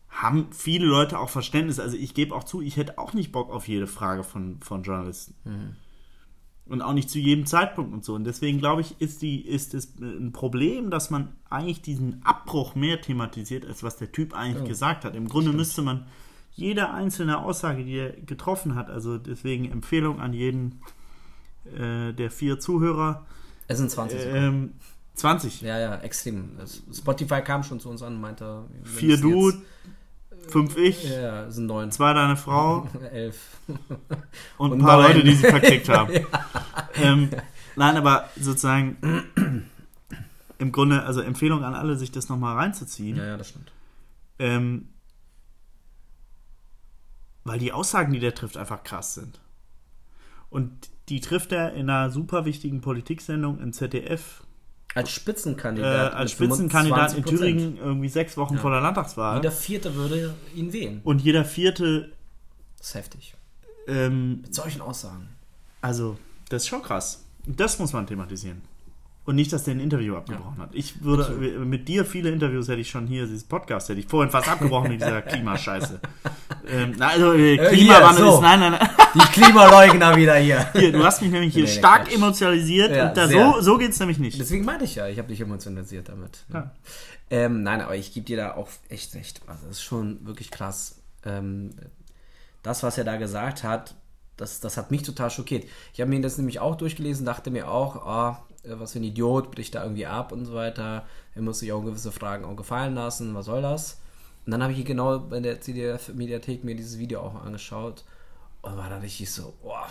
haben viele Leute auch Verständnis. Also ich gebe auch zu, ich hätte auch nicht Bock auf jede Frage von, von Journalisten. Und auch nicht zu jedem Zeitpunkt und so. Und deswegen glaube ich, ist, die, ist es ein Problem, dass man eigentlich diesen Abbruch mehr thematisiert, als was der Typ eigentlich Ja. gesagt hat. Im Grunde müsste man jede einzelne Aussage, die er getroffen hat, also deswegen Empfehlung an jeden äh, der vier Zuhörer, Es sind 20 Sekunden. ähm, 20. Ja, ja, extrem. Das- Spotify kam schon zu uns an und meinte. Vier du, fünf ich, Ja, sind neun. zwei deine Frau Elf. und ein Und paar neun. Leute, die sie verklickt haben. ähm, nein, aber sozusagen im Grunde, also Empfehlung an alle, sich das nochmal reinzuziehen. Ja, ja, das stimmt. Ähm, weil die Aussagen, die der trifft, einfach krass sind. Und die trifft er in einer super wichtigen Politiksendung im ZDF, Als äh, Spitzenkandidat. als mit Spitzenkandidat in 25%. Thüringen irgendwie sechs Wochen Ja. vor der Landtagswahl. Jeder Vierte würde ihn wählen. und jeder vierte, Das ist heftig. ähm, Mit solchen Aussagen. also, das ist schon krass. Das muss man thematisieren. Und nicht, dass der ein Interview abgebrochen hat. Ich würde Absolut. mit dir viele Interviews hätte ich schon hier, dieses Podcast hätte ich vorhin fast abgebrochen mit dieser Klimascheiße. Ähm, na, also äh, Äh, Klimawandel hier, so. ist nein, nein, nein. Die Klimaleugner wieder hier. Hier, du hast mich nämlich hier Nee, stark Quatsch. emotionalisiert Ja, und da, so, so geht es nämlich nicht. Deswegen meinte ich ja, ich habe dich emotionalisiert damit. Ja. Ähm, nein, aber ich gebe dir da auch echt recht. Also das ist schon wirklich krass. Ähm, das, was er da gesagt hat, Das, das hat mich total schockiert. Ich habe mir das nämlich auch durchgelesen, dachte mir auch, ah, was für ein Idiot, bricht da irgendwie ab und so weiter. Er muss sich auch gewisse Fragen auch gefallen lassen, was soll das? Und dann habe ich genau bei der CDF-Mediathek mir dieses Video auch angeschaut und war da richtig so, boah.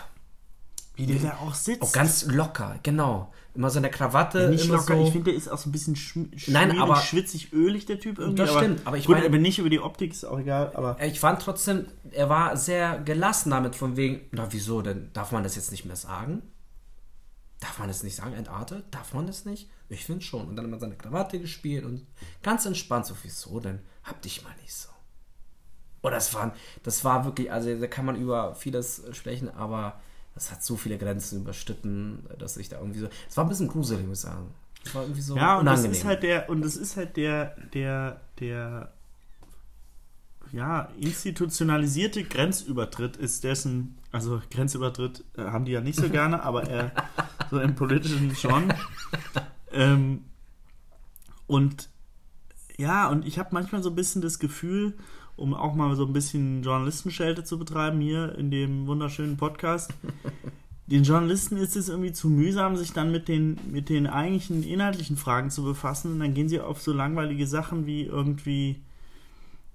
Wie der da auch sitzt. Auch ganz locker, genau. Immer so eine Krawatte. Ja, nicht immer locker, so. ich finde, der ist auch so ein bisschen schm Nein, aber- schwitzig, ölig, der Typ irgendwie. Das aber, stimmt, aber ich gut, meine- aber nicht über die Optik, ist auch egal, aber. Ich fand trotzdem, er war sehr gelassen damit, von wegen, na wieso, denn darf man das jetzt nicht mehr sagen? Darf man das nicht sagen, entartet? Darf man das nicht? Ich finde schon. Und dann hat man seine Krawatte gespielt und ganz entspannt, so wieso denn? Hab dich mal nicht so. Oh, das war, das war wirklich, also da kann man über vieles sprechen, aber das hat so viele Grenzen überschritten, dass ich da irgendwie so. Es war ein bisschen gruselig, muss ich sagen. Es war irgendwie so Ja, und das unangenehm. ist halt der, und das ist halt der, der, der, ja, institutionalisierte Grenzübertritt ist dessen, also Grenzübertritt äh, haben die ja nicht so gerne, aber er, so im politischen schon. Ähm, und ja, und ich habe manchmal so ein bisschen das Gefühl, um auch mal so ein bisschen Journalistenschelte zu betreiben hier in dem wunderschönen Podcast, den Journalisten ist es irgendwie zu mühsam, sich dann mit den, mit den eigentlichen inhaltlichen Fragen zu befassen. Und dann gehen sie auf so langweilige Sachen wie irgendwie,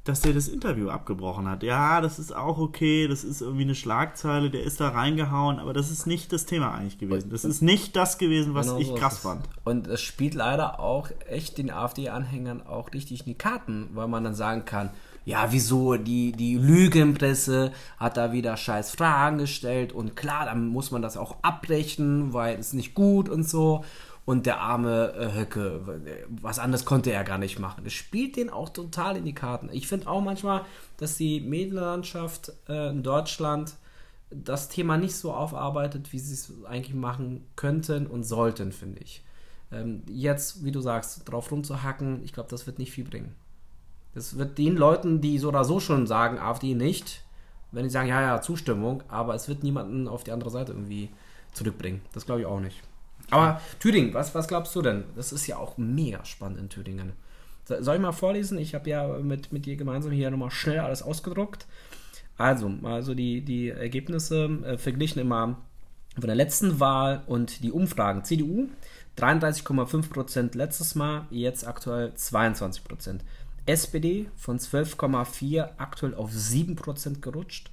dass der das Interview abgebrochen hat. Ja, das ist auch okay, das ist irgendwie eine Schlagzeile, der ist da reingehauen, aber das ist nicht das Thema eigentlich gewesen. Das ist nicht das gewesen, was Genau ich so krass fand. Und es spielt leider auch echt den AfD-Anhängern auch richtig in die Karten, weil man dann sagen kann, ja, wieso, die, die Lügenpresse hat da wieder scheiß Fragen gestellt und klar, dann muss man das auch abbrechen, weil es nicht gut und so. Und der arme äh, Höcke, was anderes konnte er gar nicht machen. Das spielt den auch total in die Karten. Ich finde auch manchmal, dass die Medienlandschaft äh, in Deutschland das Thema nicht so aufarbeitet, wie sie es eigentlich machen könnten und sollten, finde ich. Ähm, jetzt, wie du sagst, drauf rumzuhacken, ich glaube, das wird nicht viel bringen. Das wird den Leuten, die so oder so schon sagen, AfD nicht, wenn die sagen, ja, ja, Zustimmung, aber es wird niemanden auf die andere Seite irgendwie zurückbringen. Das glaube ich auch nicht. Aber Thüringen, was, was glaubst du denn? Das ist ja auch mega spannend in Thüringen. So- Soll ich mal vorlesen? Ich habe ja mit, mit dir gemeinsam hier nochmal schnell alles ausgedruckt. Also, also die, die Ergebnisse äh, verglichen immer von der letzten Wahl und die Umfragen. CDU 33,5% letztes Mal, jetzt aktuell 22%. SPD von 12,4 aktuell auf 7% gerutscht.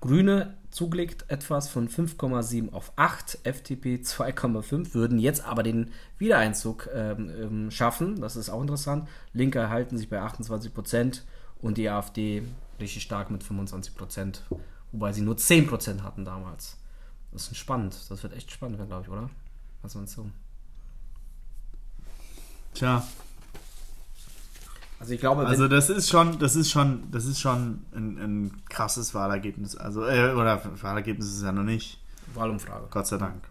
Grüne zugelegt etwas von 5,7 auf 8, FDP 2,5, würden jetzt aber den Wiedereinzug ähm, ähm, schaffen. Das ist auch interessant. Linke halten sich bei 28 Prozent und die AfD richtig stark mit 25 Prozent, wobei sie nur 10 Prozent hatten damals. Das ist spannend. Das wird echt spannend, glaube ich, oder? Was meinst du? Tja, Also ich glaube, also das ist schon, das ist schon, das ist schon ein, ein krasses Wahlergebnis. Also, äh, oder Wahlergebnis ist ja noch nicht. Wahlumfrage. Gott sei Dank.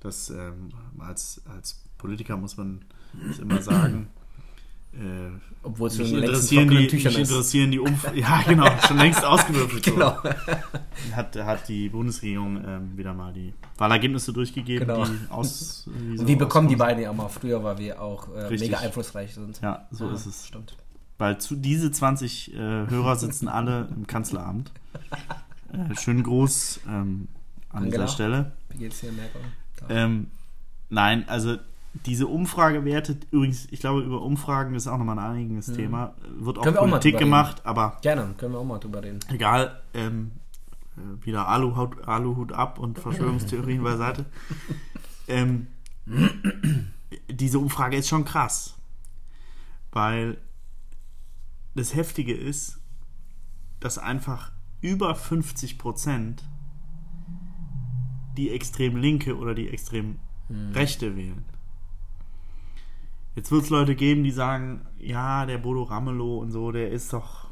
Das ähm, als, als Politiker muss man das immer sagen. Äh, Obwohl es mich schon interessieren, die, Tüchern mich ist. interessieren die Umfragen. Ja, genau, schon längst ausgewürfelt. Genau. Hat, hat die Bundesregierung ähm, wieder mal die Wahlergebnisse durchgegeben, Genau. die aus. wie so Und wir bekommen die beiden ja auch mal früher, weil wir auch äh, mega einflussreich sind. Ja, so Ah, ist es. Stimmt. Weil zu diese 20 äh, Hörer sitzen alle im Kanzleramt. Äh, schönen Gruß ähm, an Angela. dieser Stelle. Wie geht's dir, Merkel? Ähm, nein, also diese Umfragewerte, übrigens, ich glaube, über Umfragen ist auch nochmal ein einiges Thema. Wird auch Mhm. Können auch Politik drüber reden. gemacht, aber Gerne, können wir auch mal drüber reden. egal. Ähm, äh, wieder Aluhut, Aluhut ab und Verschwörungstheorien beiseite. Ähm, diese Umfrage ist schon krass. Weil das Heftige ist, dass einfach über 50 Prozent die extrem linke oder die extrem rechte wählen. Jetzt wird es Leute geben, die sagen, ja, der Bodo Ramelow und so, der ist doch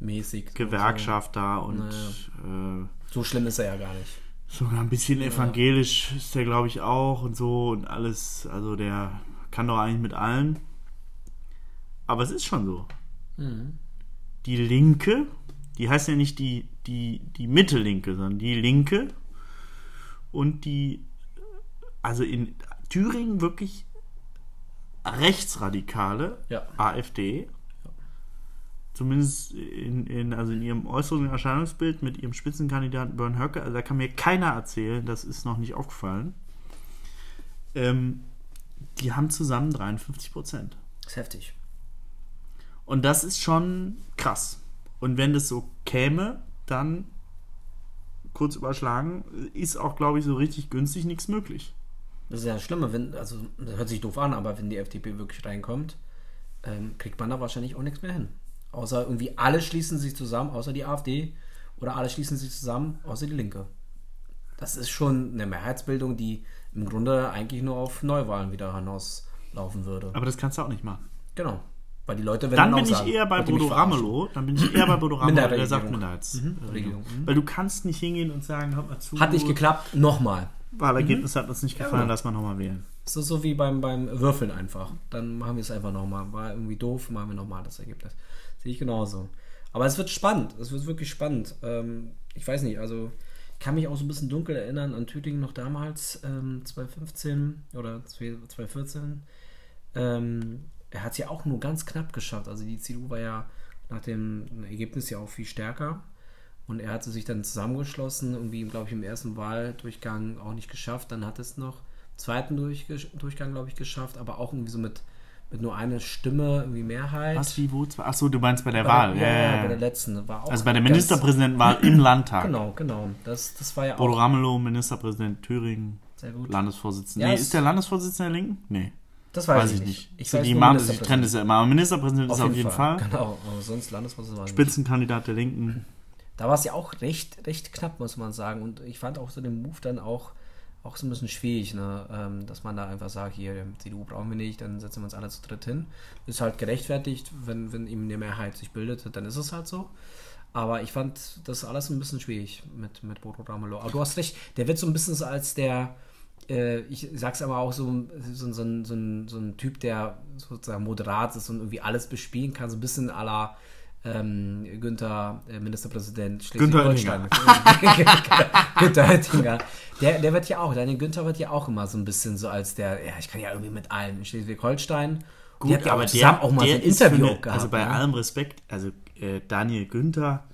Mäßig. Gewerkschafter und Naja. äh, So schlimm ist er ja gar nicht. sogar ein bisschen evangelisch ist der, glaube ich, auch und so und alles. Also der kann doch eigentlich mit allen. Aber es ist schon so. Mhm. Die Linke, die heißt ja nicht die, die, die Mitte-Linke, sondern die Linke und die, also in Thüringen wirklich rechtsradikale Ja. AfD. zumindest in, in, also in ihrem äußeren Erscheinungsbild mit ihrem Spitzenkandidaten Bern Höcke, also da kann mir keiner erzählen, das ist noch nicht aufgefallen. Ähm, die haben zusammen 53 Prozent. Das ist heftig. Und das ist schon krass. Und wenn das so käme, dann kurz überschlagen, ist auch, glaube ich, so richtig günstig nichts möglich. Das ist ja das Schlimme, wenn, also das hört sich doof an, aber wenn die FDP wirklich reinkommt, ähm, kriegt man da wahrscheinlich auch nichts mehr hin. Außer irgendwie alle schließen sich zusammen, außer die AfD, oder alle schließen sich zusammen, außer die Linke. Das ist schon eine Mehrheitsbildung, die im Grunde eigentlich nur auf Neuwahlen wieder hinauslaufen würde. Aber das kannst du auch nicht machen. Genau. Weil die Leute werden Dann bin ich sagen, eher bei wollt ihr mich Bodo Ramelow. Dann bin ich eher bei Bodo Ramelow, der sagt Minderheitsregierung. Mhm. Mhm. Weil du kannst nicht hingehen und sagen, hört mal zu. Hat nicht geklappt, nochmal. Wahlergebnis hat uns nicht gefallen, genau. lass mal nochmal wählen. Das ist so wie beim, beim Würfeln einfach. Dann machen wir es einfach nochmal. War irgendwie doof, machen wir nochmal das Ergebnis. Sehe ich genauso. Aber es wird spannend. Es wird wirklich spannend. Ähm, ich weiß nicht, also ich kann mich auch so ein bisschen dunkel erinnern an Thüringen noch damals, ähm, 2015 oder 2014. Ähm, er hat es ja auch nur ganz knapp geschafft. Also die CDU war ja nach dem Ergebnis ja auch viel stärker. Und er hatte sich dann zusammengeschlossen, irgendwie, glaube ich, im ersten Wahldurchgang auch nicht geschafft. Dann hat es noch im zweiten Durchge Durchgang, glaube ich, geschafft, aber auch irgendwie so mit, mit nur einer Stimme, irgendwie Mehrheit. Was, wie, wo? Achso, du meinst bei der Bei Wahl. Ja, ja, ja, bei der letzten. War auch Also bei der Ministerpräsidentenwahl im Landtag. Genau, genau. Das, das war ja Bodo auch Ramelow, Ministerpräsident Thüringen, sehr gut. Landesvorsitzender. Ja, nee, es- ist der Landesvorsitzende der Linken? Nee. Das Weiß, ich nicht. Ich so, weiß die nur machen das, ich Ministerpräsident. trenne das ja immer. Aber Ministerpräsident ist auf jeden Fall. Genau, aber sonst Landesvorsitzender. Spitzenkandidat der Linken. Da war es ja auch recht, recht knapp, muss man sagen. Und ich fand auch so den Move dann auch, auch so ein bisschen schwierig, ne? ähm, dass man da einfach sagt, hier, CDU brauchen wir nicht, dann setzen wir uns alle zu dritt hin. Ist halt gerechtfertigt, wenn, wenn eben eine Mehrheit sich bildet, dann ist es halt so. Aber ich fand das alles ein bisschen schwierig mit, mit Bodo Ramelow. Aber du hast recht, der wird so ein bisschen als der, äh, ich sag's aber auch so, so, so, so, so ein Typ, der sozusagen moderat ist und irgendwie alles bespielen kann, so ein bisschen à la ähm, Günther, äh, Ministerpräsident Schleswig-Holstein. Günther Oettinger. Der, der wird ja auch, Daniel Günther wird ja auch immer so ein bisschen so als der, ja, ich kann ja irgendwie mit allen in Schleswig-Holstein. Die hat ja auch zusammen auch mal so ein Interview eine- gehabt. Also bei ne? allem Respekt, also äh, Daniel Günther,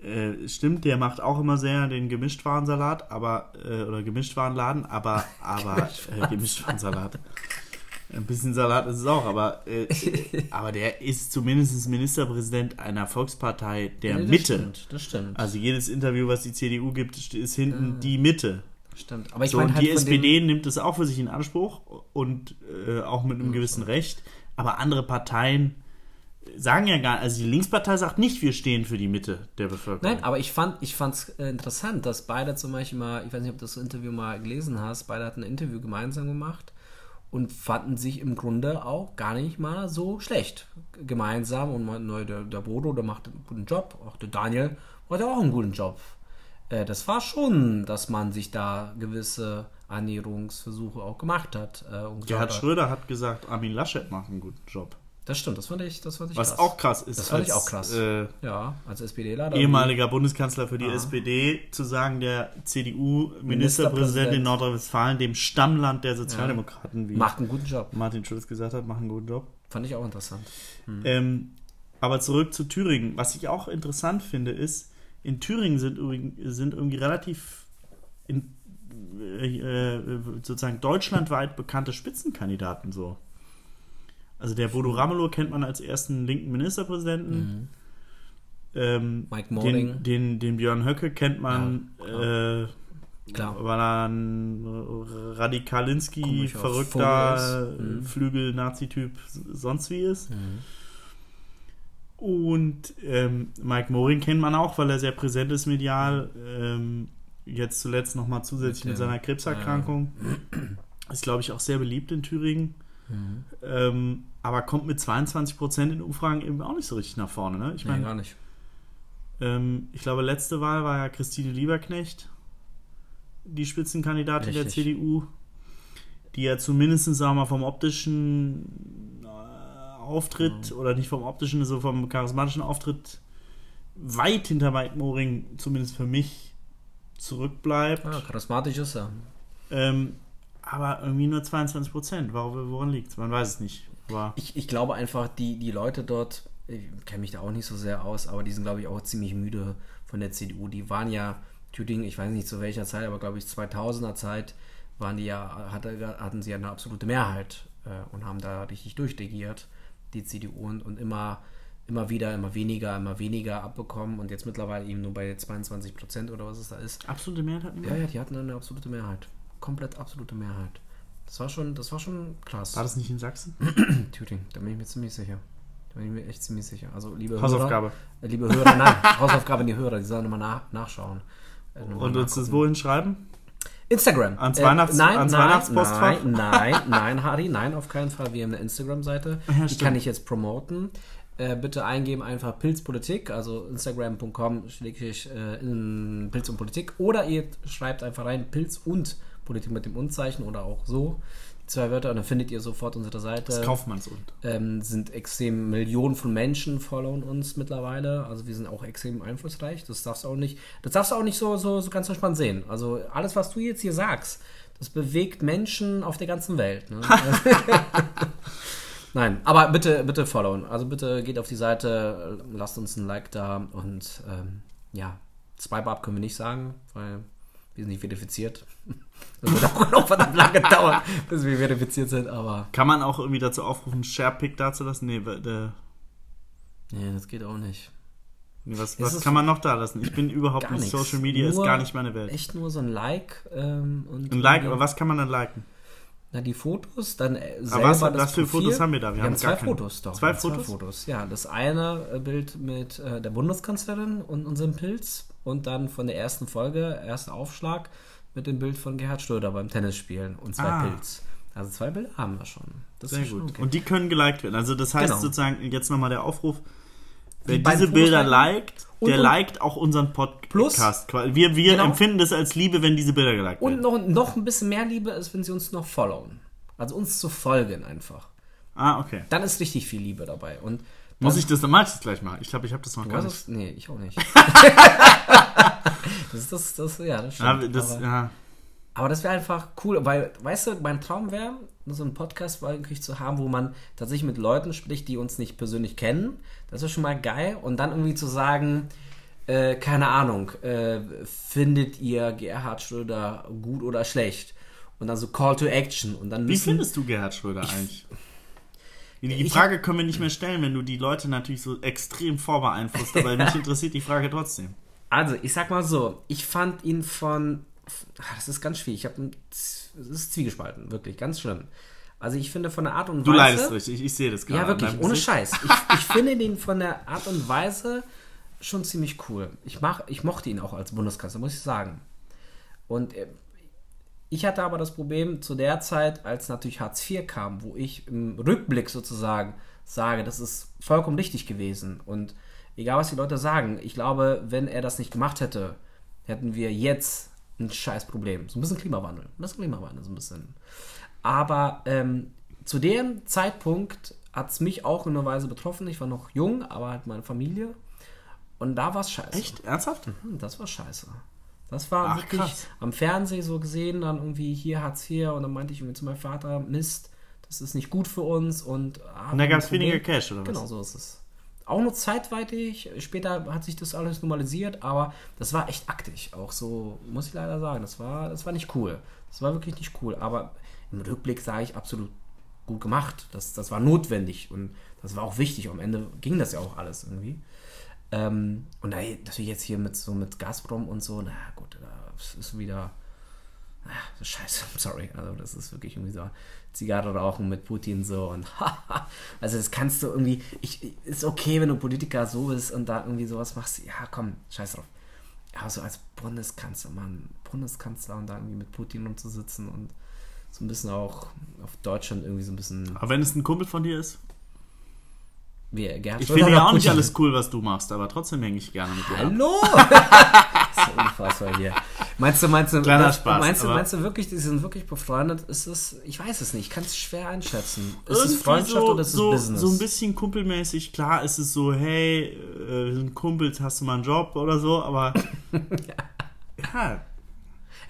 äh, stimmt, der macht auch immer sehr den Gemischtwarensalat, aber, äh, oder Gemischtwarenladen, aber, aber, äh, Gemischtwarensalat. Ein bisschen Salat ist es auch, aber, äh, aber der ist zumindest Ministerpräsident einer Volkspartei der Nee, das Mitte. Stimmt, das stimmt. Also jedes Interview, was die CDU gibt, ist hinten die Mitte. stimmt. Aber ich So, meine halt die SPD nimmt es auch für sich in Anspruch und äh, auch mit einem gewissen Recht. Aber andere Parteien sagen ja gar also die Linkspartei sagt nicht, wir stehen für die Mitte der Bevölkerung. Nein, aber ich fand ich fand's äh, interessant, dass beide zum Beispiel mal, ich weiß nicht, ob du das Interview mal gelesen hast, beide hatten ein Interview gemeinsam gemacht und fanden sich im Grunde auch gar nicht mal so schlecht gemeinsam und "Neu, der, der Bodo, der macht einen guten Job, auch der Daniel macht ja auch einen guten Job. Äh, das war schon, dass man sich da gewisse Annäherungsversuche auch gemacht hat. Äh, Gerhard hat- Schröder hat gesagt, Armin Laschet macht einen guten Job. Das stimmt, das fand ich, das fand ich Was krass. auch krass ist, Das fand ich als auch krass. Äh, Ja, als SPDler. da- ehemaliger Bundeskanzler für die Ah. SPD zu sagen, der CDU-Ministerpräsident Ministerpräsident. in Nordrhein-Westfalen, dem Stammland der Sozialdemokraten, wie Macht einen guten Job. Martin Schulz gesagt hat, machen einen guten Job. Fand ich auch interessant. Ähm, aber zurück zu Thüringen. Was ich auch interessant finde, ist, in Thüringen sind, sind irgendwie relativ in, äh, äh, sozusagen deutschlandweit bekannte Spitzenkandidaten so. Also der Bodo Ramelow kennt man als ersten linken Ministerpräsidenten. Ähm, Mike Morning. den, den, den Björn Höcke kennt man, Ja, äh, Klar. weil er ein Radikalinski, verrückter. Mhm. Flügel-Nazi-Typ sonst wie ist. Und ähm, Mike Moring kennt man auch, weil er sehr präsent ist medial. Ähm, jetzt zuletzt nochmal zusätzlich Mit mit, seiner Krebserkrankung. Ist, glaube ich, auch sehr beliebt in Thüringen. Ähm, aber kommt mit 22 Prozent in Umfragen eben auch nicht so richtig nach vorne. Ne? Ich Nee, meine, gar nicht. ähm, ich glaube, letzte Wahl war ja Christine Lieberknecht, die Spitzenkandidatin der Richtig. CDU, die ja zumindest, sagen wir mal, vom optischen äh, Auftritt oder nicht vom optischen, so vom charismatischen Auftritt weit hinter Mike Moring, zumindest für mich, zurückbleibt. Ja, charismatisch ist er. Ähm, aber irgendwie nur 22 Prozent. Woran liegt es? Man weiß es nicht. Aber Ich, ich glaube einfach, die, die Leute dort ich kenne mich da auch nicht so sehr aus, aber die sind, glaube ich, auch ziemlich müde von der CDU. Die waren ja, Thüringen, ich weiß nicht zu welcher Zeit, aber glaube ich 2000er Zeit, waren die ja, hatte, hatten sie ja eine absolute Mehrheit äh, und haben da richtig durchregiert, die CDU, und, und immer, immer wieder, immer weniger, immer weniger abbekommen und jetzt mittlerweile eben nur bei 22 Prozent oder was es da ist. Absolute Mehrheit hatten die? Ja, ja, die hatten eine absolute Mehrheit. Komplett absolute Mehrheit. Das war schon, das war schon krass. War das nicht in Sachsen? Thüringen, da bin ich mir ziemlich sicher. Da bin ich mir echt ziemlich sicher. Also, liebe Hausaufgabe. Hörer, äh, liebe Hörer, nein, Hausaufgabe an die Hörer, die sollen immer nach, nachschauen. Äh, nochmal Und uns das wohin schreiben? Instagram. Ans Äh, Weihnachts- nein, ans nein, Weihnachtspostfach? Nein, nein, nein, Hardy, nein, auf keinen Fall. Wir haben eine Instagram-Seite. Ja, die kann ich jetzt promoten. Äh, bitte eingeben einfach Pilzpolitik, also instagram.com äh, Pilz und Politik. Oder ihr schreibt einfach rein Pilz und Politik mit dem Und-Zeichen oder auch so. Die zwei Wörter und dann findet ihr sofort unsere Seite Das Kaufmannsund. ähm, sind extrem Millionen von Menschen followen uns mittlerweile. Also wir sind auch extrem einflussreich. Das darfst du auch nicht, das darfst du auch nicht so, so, so ganz entspannt sehen. Also alles, was du jetzt hier sagst, das bewegt Menschen auf der ganzen Welt. Ne? Nein, aber bitte, bitte followen. Also bitte geht auf die Seite, lasst uns ein Like da und ähm, ja, Swipe Up können wir nicht sagen, weil wir sind nicht verifiziert. Das wird auch noch verdammt lange dauern, bis wir verifiziert sind, aber Kann man auch irgendwie dazu aufrufen, Sharepick dazulassen? Nee, der, nee, das geht auch nicht. was, was ist- kann man noch da lassen? Ich bin überhaupt nicht. Social Media ist Nur gar nicht meine Welt. Echt nur so ein Like ähm, und Ein Like, aber was kann man dann liken? Na, die Fotos, dann äh, selber Aber was, das was für Profil. Fotos haben wir da? Wir, haben haben zwei keine. Fotos doch. Zwei Wir Fotos? Zwei Fotos, ja. Das eine äh, Bild mit äh, der Bundeskanzlerin und unserem Pilz und dann von der ersten Folge, erster Aufschlag, mit dem Bild von Gerhard Schröder beim Tennisspielen und zwei Ah. Pilz. Also zwei Bilder haben wir schon. Das Sehr ist schon gut. okay. Und die können geliked werden. Also das heißt Genau. sozusagen, jetzt nochmal der Aufruf, wer diese Fotos Bilder liked, Und- der und- liked auch unseren Podcast. Plus-. Wir, wir Genau. empfinden das als Liebe, wenn diese Bilder geliked Und werden. noch, noch ein bisschen mehr Liebe ist, wenn sie uns noch followen. Also uns zu folgen einfach. Ah, okay. Dann ist richtig viel Liebe dabei. Und Muss dann- ich das dann mal das gleich mal? Ich glaube, ich habe das noch Du gar nicht. es? Nee, ich auch nicht. das ist das, das, ja, das stimmt. das, aber, ja. aber das wäre einfach cool, weil, weißt du, mein Traum wäre, so einen Podcast wirklich zu haben, wo man tatsächlich mit Leuten spricht, die uns nicht persönlich kennen. Das ist schon mal geil. Und dann irgendwie zu sagen, äh, keine Ahnung, äh, findet ihr Gerhard Schröder gut oder schlecht? Und dann so Call to Action. Und dann Wie müssen, findest du Gerhard Schröder eigentlich? Die Ich- Frage können wir nicht mehr stellen, wenn du die Leute natürlich so extrem vorbeeinflusst, aber mich interessiert die Frage trotzdem. Also, ich sag mal so, ich fand ihn von. Ah, Das ist ganz schwierig. Ich habe Es ist zwiegespalten, wirklich, ganz schlimm. Also, ich finde von der Art und Du Weise. leidest richtig, ich, ich sehe das gerade. Ja, wirklich, ohne. Scheiß. Ich, ich finde den von der Art und Weise schon ziemlich cool. Ich, mach, ich mochte ihn auch als Bundeskanzler, muss ich sagen. Und äh, ich hatte aber das Problem zu der Zeit, als natürlich Hartz IV kam, wo ich im Rückblick sozusagen sage, das ist vollkommen richtig gewesen. Und egal, was die Leute sagen, ich glaube, wenn er das nicht gemacht hätte, hätten wir jetzt ein scheiß Problem. So ein bisschen Klimawandel. Das Klimawandel so ein bisschen. Aber ähm, zu dem Zeitpunkt hat es mich auch in einer Weise betroffen. Ich war noch jung, aber halt meine Familie. Und da war es scheiße. Echt? Ernsthaft? Hm, Das war scheiße. Das war Ach, wirklich krass. am Fernsehen so gesehen, dann irgendwie hier Hartz IV und dann meinte ich irgendwie zu meinem Vater, Mist, das ist nicht gut für uns und ah, Und da ein gab es weniger Cash, oder was? Genau, so ist es. Auch nur zeitweitig, später hat sich das alles normalisiert, aber das war echt aktig, auch so, muss ich leider sagen, das war, das war nicht cool. Das war wirklich nicht cool, aber im Rückblick sage ich absolut gut gemacht. Das, das war notwendig und das war auch wichtig. Am Ende ging das ja auch alles irgendwie. Ähm, und da, natürlich jetzt hier mit so mit Gazprom und so, na gut, das ist wieder ah, so scheiße, sorry. Also das ist wirklich irgendwie so Zigarre rauchen mit Putin so und also das kannst du irgendwie, ich, ist okay, wenn du Politiker so bist und da irgendwie sowas machst, ja komm, scheiß drauf. Aber so als Bundeskanzler, Mann, Bundeskanzler und da irgendwie mit Putin rumzusitzen und so ein bisschen auch auf Deutschland irgendwie so ein bisschen Aber wenn es ein Kumpel von dir ist? wie Gerhard Ich finde ja auch nicht Putin? alles cool, was du machst, aber trotzdem hänge ich gerne mit dir. Hallo! unfassbar hier. Meinst du, meinst du, Kleiner Spaß, meinst du, meinst du wirklich, die sind wirklich befreundet? Ist es, ich weiß es nicht, ich kann es schwer einschätzen. Ist es Freundschaft so, oder ist es so, Business? so ein bisschen kumpelmäßig, klar ist es so, hey, äh, wir sind Kumpels, hast du mal einen Job oder so, aber ja, Ja,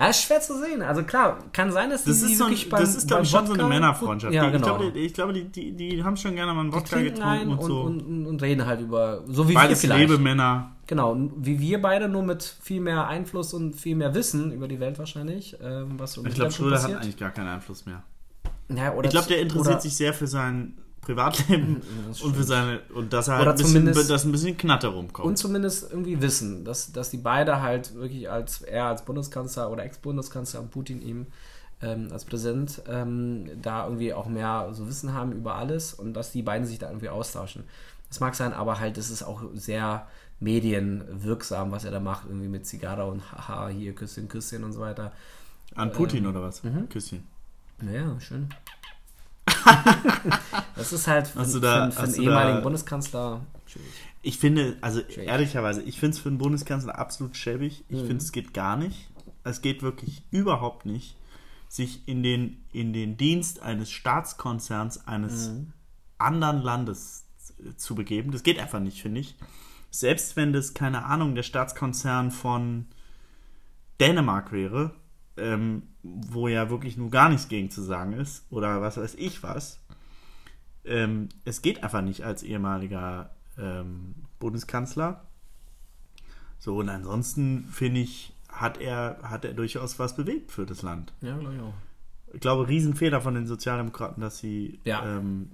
ist schwer zu sehen. Also klar, kann sein, dass die Das die ist, so, ein- beim das ist glaube ich, schon so eine Männerfreundschaft. Ja, genau. Ich glaube, die, ich glaube die, die, die haben schon gerne mal einen Wodka getrunken und, und, so. und, und, und reden halt über, so wie Beides wir vielleicht. Lebemänner. Genau, wie wir beide, nur mit viel mehr Einfluss und viel mehr Wissen über die Welt wahrscheinlich. Ähm, was um Ich glaube, Schröder hat eigentlich gar keinen Einfluss mehr. Ja, Ich glaube, der interessiert sich sehr für sein Privatleben und für seine und dass er halt ein bisschen, dass ein bisschen Knatter rumkommt. Und zumindest irgendwie wissen, dass, dass die beide halt wirklich als er als Bundeskanzler oder Ex-Bundeskanzler und Putin ihm ähm, als Präsident ähm, da irgendwie auch mehr so Wissen haben über alles und dass die beiden sich da irgendwie austauschen. Das mag sein, aber halt es ist auch sehr medienwirksam, was er da macht, irgendwie mit Zigarre und haha, hier Küsschen, Küsschen und so weiter. An Putin ähm, oder was? mhm. Küsschen. Naja, schön. das ist halt für, da- für, für einen ehemaligen Bundeskanzler schwierig. Ich finde, also Schwierig. ehrlicherweise, ich finde es für einen Bundeskanzler absolut schäbig. Ich Mhm. finde, es geht gar nicht. Es geht wirklich überhaupt nicht, sich in den, in den Dienst eines Staatskonzerns eines Mhm. anderen Landes zu begeben. Das geht einfach nicht, finde ich. Selbst wenn das, keine Ahnung, der Staatskonzern von Dänemark wäre, ähm, wo ja wirklich nur gar nichts gegen zu sagen ist, oder was weiß ich was, ähm, es geht einfach nicht als ehemaliger ähm, Bundeskanzler. So, und ansonsten finde ich, hat er, hat er durchaus was bewegt für das Land. Ja, glaube ich auch. Ich glaube, Riesenfehler von den Sozialdemokraten, dass sie Ja. ähm,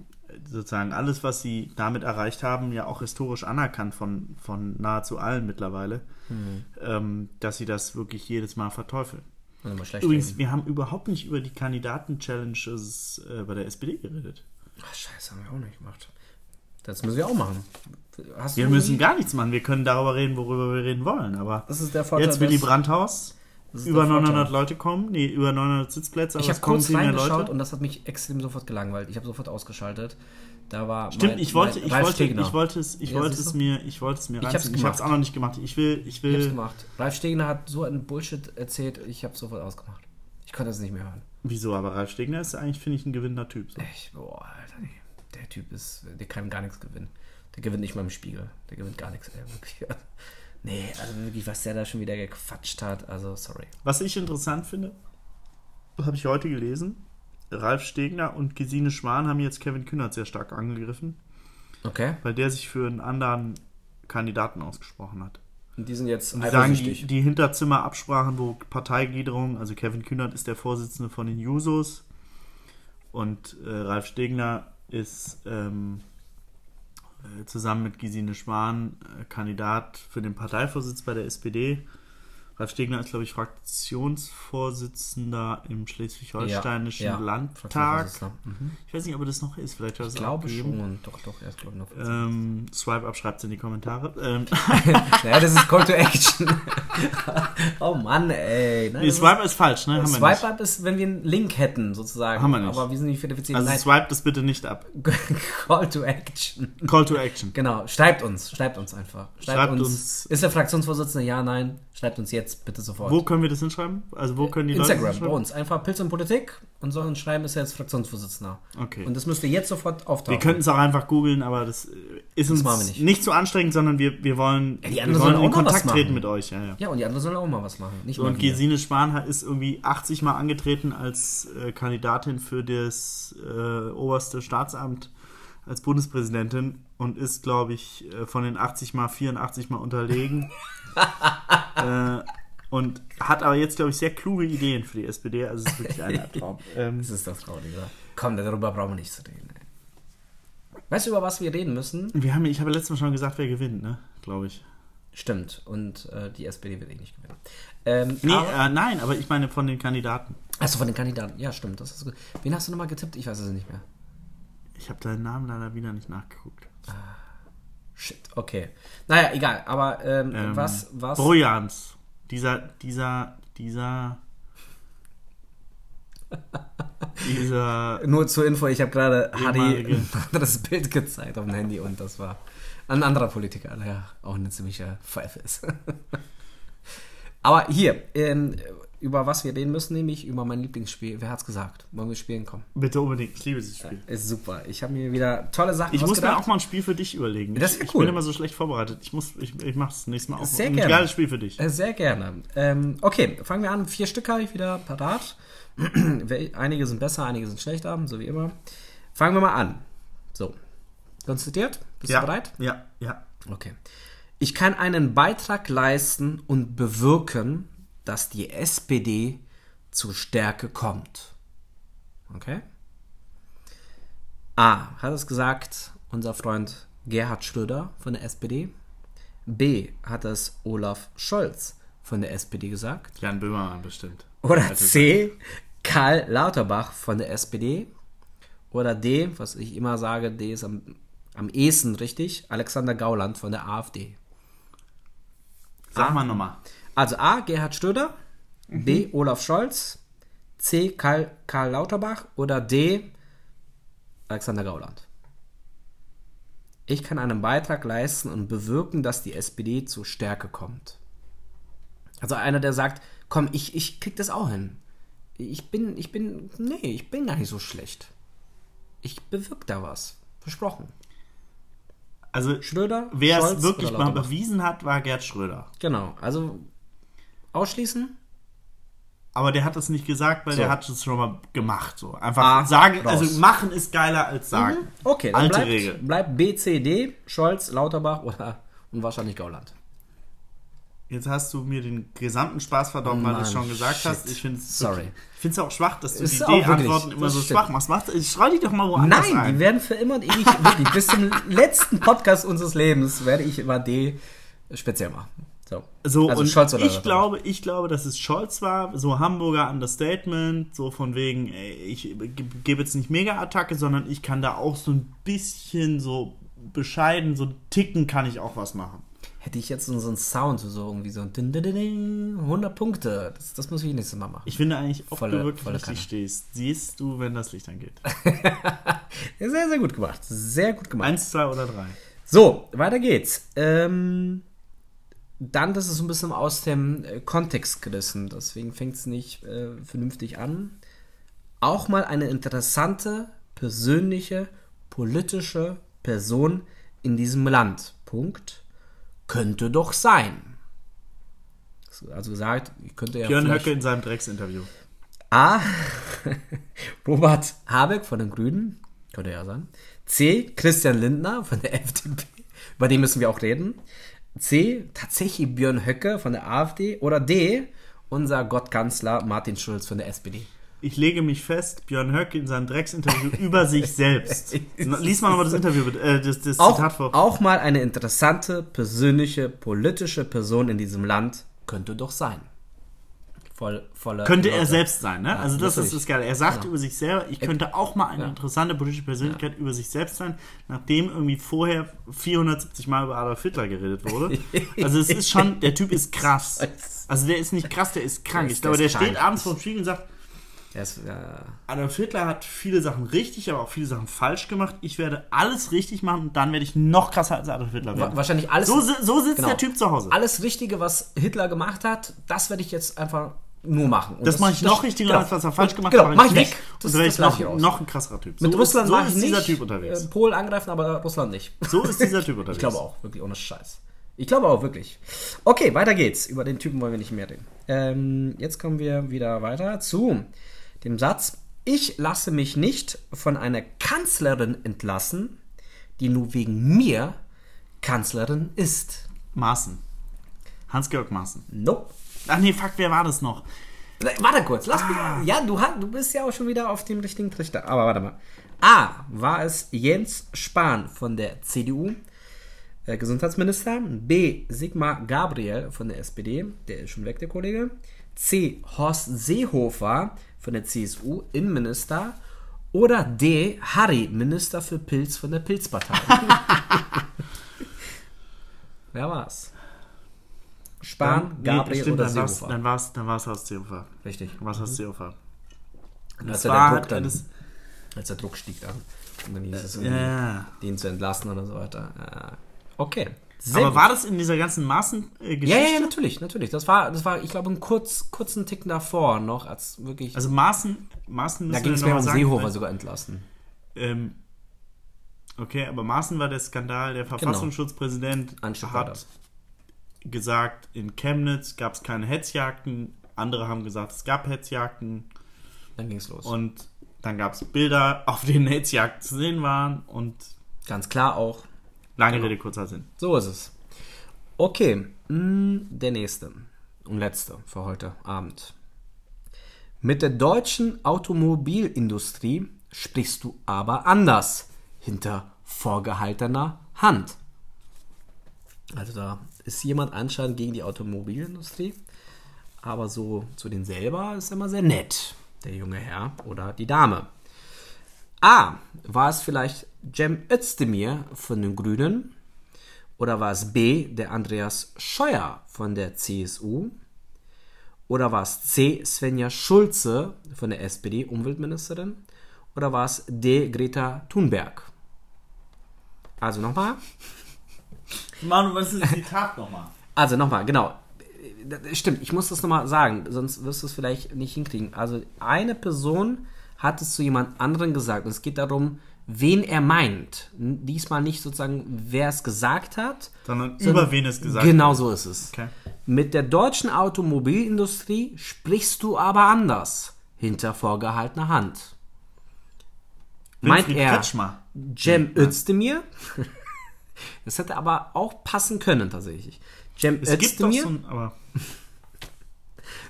sozusagen alles, was sie damit erreicht haben, ja auch historisch anerkannt von, von nahezu allen mittlerweile, Mhm. ähm, dass sie das wirklich jedes Mal verteufeln. Übrigens, reden. wir haben überhaupt nicht über die Kandidaten-Challenges äh, bei der SPD geredet. Ach, scheiße, haben wir auch nicht gemacht. Das müssen wir auch machen. Hast Wir müssen gar nichts machen. Wir können darüber reden, worüber wir reden wollen. Aber Das ist der Vorteil. jetzt Willy ist über der Vorteil. 900 Leute kommen, nee, über 900 Sitzplätze, Ich habe kurz reingeschaut und das hat mich extrem sofort gelangweilt. Ich habe sofort ausgeschaltet. Da war Stimmt, mein- ich wollte, ich Ralf wollte, Stegner. ich wollte es, ich Ja, wollte es mir, ich wollte es mir Ich hab's. Ich habe es gemacht. auch noch nicht gemacht. Ich will, ich Ich hab's will, gemacht. Ralf Stegner hat so einen Bullshit erzählt, ich habe sofort ausgemacht. Ich konnte es nicht mehr hören. wieso, aber Ralf Stegner ist eigentlich, finde ich, ein gewinnender Typ. So. Ich, boah, Alter, nee. der Typ ist, der kann gar nichts gewinnen. Der gewinnt nicht mal im Spiegel. Der gewinnt gar nichts, ey, wirklich. Nee, also wirklich, was der da schon wieder gequatscht hat, also sorry. Was ich interessant finde, habe ich heute gelesen, Ralf Stegner und Gesine Schwan haben jetzt Kevin Kühnert sehr stark angegriffen, Okay. weil der sich für einen anderen Kandidaten ausgesprochen hat. Und die sind jetzt Und die sagen, die, die Hinterzimmerabsprachen, wo Parteigliederung, also Kevin Kühnert ist der Vorsitzende von den Jusos und äh, Ralf Stegner ist ähm, äh, zusammen mit Gesine Schwan äh, Kandidat für den Parteivorsitz bei der SPD. Ralf Stegner ist, glaube ich, Fraktionsvorsitzender im schleswig-holsteinischen Ja, ja. Landtag. Mhm. Ich weiß nicht, ob er das noch ist. Vielleicht hat er Ich es glaube abgegeben. schon. Doch, doch, er ist, glaube ich, noch. Ähm, Swipe up, schreibt in die Kommentare. Ähm, naja, das ist Call to Action. oh Mann, ey. Nein, nee, Swipe ist falsch, ne? Haben wir nicht. Swipe Up ist, wenn wir einen Link hätten, sozusagen. Haben wir nicht. Aber wir sind nicht verifiziert. Also Nein, swipe das bitte nicht ab. Call to Action. Call to Action. Genau, schreibt uns. Schreibt uns einfach. Schreibt, Schreibt uns, uns. Ist der Fraktionsvorsitzende? Ja, nein. Schreibt uns jetzt bitte sofort. Wo können wir das hinschreiben? Also wo können die Leute Instagram, das bei uns. Einfach Pilz und Politik und so ein Schreiben ist er jetzt Fraktionsvorsitzender. Okay. Und das müsst ihr jetzt sofort auftauchen. wir könnten es auch einfach googeln, aber das äh, ist uns machen wir nicht. nicht. so anstrengend, sondern wir, wir wollen, Ja, die wir wollen sollen in Kontakt treten mit euch. Ja, ja. ja, und die anderen sollen auch mal was machen. So, und. Gesine Spahn ist irgendwie 80 Mal angetreten als äh, Kandidatin für das äh, oberste Staatsamt als Bundespräsidentin und ist, glaube ich, äh, von den 80 Mal 84 Mal unterlegen. äh, und hat aber jetzt, glaube ich, sehr kluge Ideen für die SPD. Also es ist wirklich ein Albtraum. ähm, Das ist das Traurige. Komm, darüber brauchen wir nicht zu reden. Ey. Weißt du, über was wir reden müssen? wir haben, ich habe letztes Mal schon gesagt, wer gewinnt, ne? Glaube ich. Stimmt. Und äh, die SPD wird eh nicht gewinnen. Ähm, Nee, aber, äh, nein, aber ich meine von den Kandidaten. Achso, von den Kandidaten. Ja, stimmt. Das ist gut. Wen hast du nochmal getippt? Ich weiß es nicht mehr. Ich habe deinen Namen leider wieder nicht nachgeguckt. Shit, okay. Naja, egal. Aber ähm, Ähm, was, was? Brojans. Dieser, dieser, dieser. dieser. Nur zur Info, ich habe gerade Harry ein anderes Bild gezeigt auf dem Handy und das war ein anderer Politiker, der auch eine ziemliche Pfeife ist. Aber hier, ähm, über was wir reden müssen, nämlich über mein Lieblingsspiel. Wer hat's gesagt? Wollen wir spielen kommen? Bitte unbedingt, ich liebe dieses Spiel. Ist super. Ich habe mir wieder tolle Sachen Ich muss mir auch mal ein Spiel für dich überlegen. Das ich, wär ich cool. bin immer so schlecht vorbereitet. Ich muss, ich, ich mach's nächstes Mal auch. Sehr ein gerne. geiles Spiel für dich. Äh, Sehr gerne. Ähm, okay, fangen wir an. Vier Stück habe ich wieder parat. Einige sind besser, einige sind schlechter, so wie immer. Fangen wir mal an. So. Konzentriert? Bist ja, du bereit? Ja, ja. Okay. Ich kann einen Beitrag leisten und bewirken, dass die SPD zur Stärke kommt. Okay? A. Hat es gesagt unser Freund Gerhard Schröder von der SPD. B. Hat es Olaf Scholz von der SPD gesagt. Jan Böhmermann bestimmt. Oder Also, C. Karl Lauterbach von der SPD. Oder D. Was ich immer sage, D ist am, am ehesten richtig. Alexander Gauland von der AfD. Sag mal nochmal. Also A. Gerhard Schröder. B. Olaf Scholz. C. Karl, Karl Lauterbach. Oder D. Alexander Gauland. Ich kann einen Beitrag leisten und bewirken, dass die SPD zur Stärke kommt. Also einer, der sagt, komm, ich, ich krieg das auch hin. Ich bin, ich bin, nee, ich bin gar nicht so schlecht. Ich bewirke da was. Versprochen. Also, Schröder, wer Scholz es wirklich mal bewiesen hat, war Gerd Schröder. Genau, also ausschließen? Aber der hat das nicht gesagt, weil So. der hat es schon mal gemacht. So. Einfach Ah, sagen, raus. also machen ist geiler als sagen. Okay, dann Alte bleibt, Regel. bleibt B, C, D, Scholz, Lauterbach oder und wahrscheinlich Gauland. Jetzt hast du mir den gesamten Spaß verdorben, weil du es schon gesagt shit. hast. Ich finde es Sorry. Ich finde es auch schwach, dass du Ist die D-Antworten immer so stimmt. schwach machst. Mach, schrei dich doch mal woanders Nein, ein. die werden für immer und ewig, wirklich, bis zum letzten Podcast unseres Lebens werde ich immer D speziell machen. So, So, also und Scholz oder ich glaube, ich glaube, dass es Scholz war, so Hamburger Understatement, so von wegen, ey, ich ge- gebe jetzt nicht Mega-Attacke, sondern ich kann da auch so ein bisschen so bescheiden, so ticken kann ich auch was machen. Hätte ich jetzt so so einen Sound, so irgendwie so ein din, din, din, din, 100 Punkte. Das, das muss ich nächstes Mal machen. Ich finde eigentlich, ob Volle- du wirklich richtig stehst, siehst du, wenn das Licht angeht. Sehr, sehr gut gemacht. Sehr gut gemacht. Eins, zwei oder drei. So, weiter geht's. Ähm, dann, das ist so ein bisschen aus dem äh, Kontext gerissen, deswegen fängt es nicht äh, vernünftig an. Auch mal eine interessante, persönliche, politische Person in diesem Land. Punkt. Könnte doch sein. Also gesagt, könnte ja Björn Höcke in seinem Drecksinterview. A. Robert Habeck von den Grünen. Könnte ja sein. C. Christian Lindner von der FDP. Über den müssen wir auch reden. C. Tatsächlich Björn Höcke von der AfD. Oder D. Unser Gottkanzler Martin Schulz von der SPD. Ich lege mich fest, Björn Höcke in seinem Drecksinterview über sich selbst. Lies mal nochmal das Interview, äh, das, das Auch, Zitat vor. auch mal eine interessante, persönliche, politische Person in diesem Land könnte doch sein. Voll, voller Könnte er Leute. selbst sein, ne? also das ist das Geile. Er sagt Genau. über sich selber, ich könnte auch mal eine Ja. interessante politische Persönlichkeit über sich selbst sein, nachdem irgendwie vorher 470 Mal über Adolf Hitler geredet wurde. Also es ist schon, der Typ ist krass. Also der ist nicht krass, der ist krank. Der ist- ich glaube, der der steht abends vor dem Spiegel und sagt, Er ist, ja, Adolf Hitler hat viele Sachen richtig, aber auch viele Sachen falsch gemacht. Ich werde alles richtig machen und dann werde ich noch krasser als Adolf Hitler werden. wahrscheinlich alles. So, so sitzt Genau. der Typ zu Hause. alles Richtige, was Hitler gemacht hat, das werde ich jetzt einfach nur machen. Und Das mache ich noch richtiger, genau. als was er falsch gemacht genau, hat. mach ich nicht. weg. Und dann werde ich noch, ich noch ein krasserer Typ. Mit so Russland ist, so mache ich ist dieser nicht. Typ unterwegs. Äh, Polen angreifen, aber Russland nicht. So ist dieser Typ unterwegs. Ich glaube auch, wirklich ohne Scheiß. Ich glaube auch, wirklich. Okay, weiter geht's. Über den Typen wollen wir nicht mehr reden. Ähm, jetzt kommen wir wieder weiter zu dem Satz. Ich lasse mich nicht von einer Kanzlerin entlassen, die nur wegen mir Kanzlerin ist. Maaßen. Hans-Georg Maaßen. Nope. Ach nee, fuck, wer war das noch? Warte kurz, lass mich. Ja, du, du bist ja auch schon wieder auf dem richtigen Trichter. Aber warte mal. A. War es Jens Spahn von der CDU, äh, Gesundheitsminister. B. Sigmar Gabriel von der SPD, der ist schon weg, der Kollege. C. Horst Seehofer von der CSU, Innenminister. Oder D. Harry, Minister für Pilz von der Pilzpartei. Wer war's? Spahn, Gabriel stimmt, oder dann Seehofer? dann war's, dann war's Horst Seehofer. Richtig. Dann war's Horst Seehofer. Als Das der, war Druck dann, alles- als der Druck stieg dann. Und dann hieß es Ja, den zu entlassen oder so weiter. Ja. Okay. Sehr Aber gut. war das in dieser ganzen Maßen-Geschichte? Ja, ja, ja, natürlich, natürlich. Das war, das war, ich glaube, einen kurz, kurzen Ticken davor noch, als wirklich. Also Maßen, Maßen da ging es mehr um sagen, Seehofer weil- sogar entlassen. Ähm, okay, aber Maaßen war der Skandal. Der Verfassungsschutzpräsident Anschlag hat gesagt, in Chemnitz gab es keine Hetzjagden. Andere haben gesagt, es gab Hetzjagden. Dann ging es los. Und dann gab es Bilder, auf denen Hetzjagden zu sehen waren. Und Ganz klar auch, lange Genau. Rede, kurzer Sinn. so ist es. Okay, mh, der nächste und letzte für heute Abend. Mit der deutschen Automobilindustrie sprichst du aber anders hinter vorgehaltener Hand. Also da ist jemand anscheinend gegen die Automobilindustrie, aber so zu den selber ist er immer sehr nett, der junge Herr oder die Dame. A. War es vielleicht Cem Özdemir von den Grünen? Oder war es B. der Andreas Scheuer von der CSU? Oder war es C. Svenja Schulze von der SPD, Umweltministerin? Oder war es D. Greta Thunberg? Also nochmal. Manu, was ist das Zitat nochmal? Also nochmal, genau. Stimmt, ich muss das nochmal sagen, sonst wirst du es vielleicht nicht hinkriegen. Also eine Person hat es zu jemand anderen gesagt und es geht darum, wen er meint. Diesmal nicht sozusagen, wer es gesagt hat, Sondern sondern- über wen es gesagt Genau wird. so ist es. Okay. Mit der deutschen Automobilindustrie sprichst du aber anders hinter vorgehaltener Hand. Meint Winfried er Kretschmer. Cem Özdemir? Das hätte aber auch passen können tatsächlich. Cem Es gibt doch Özdemir? so ein, aber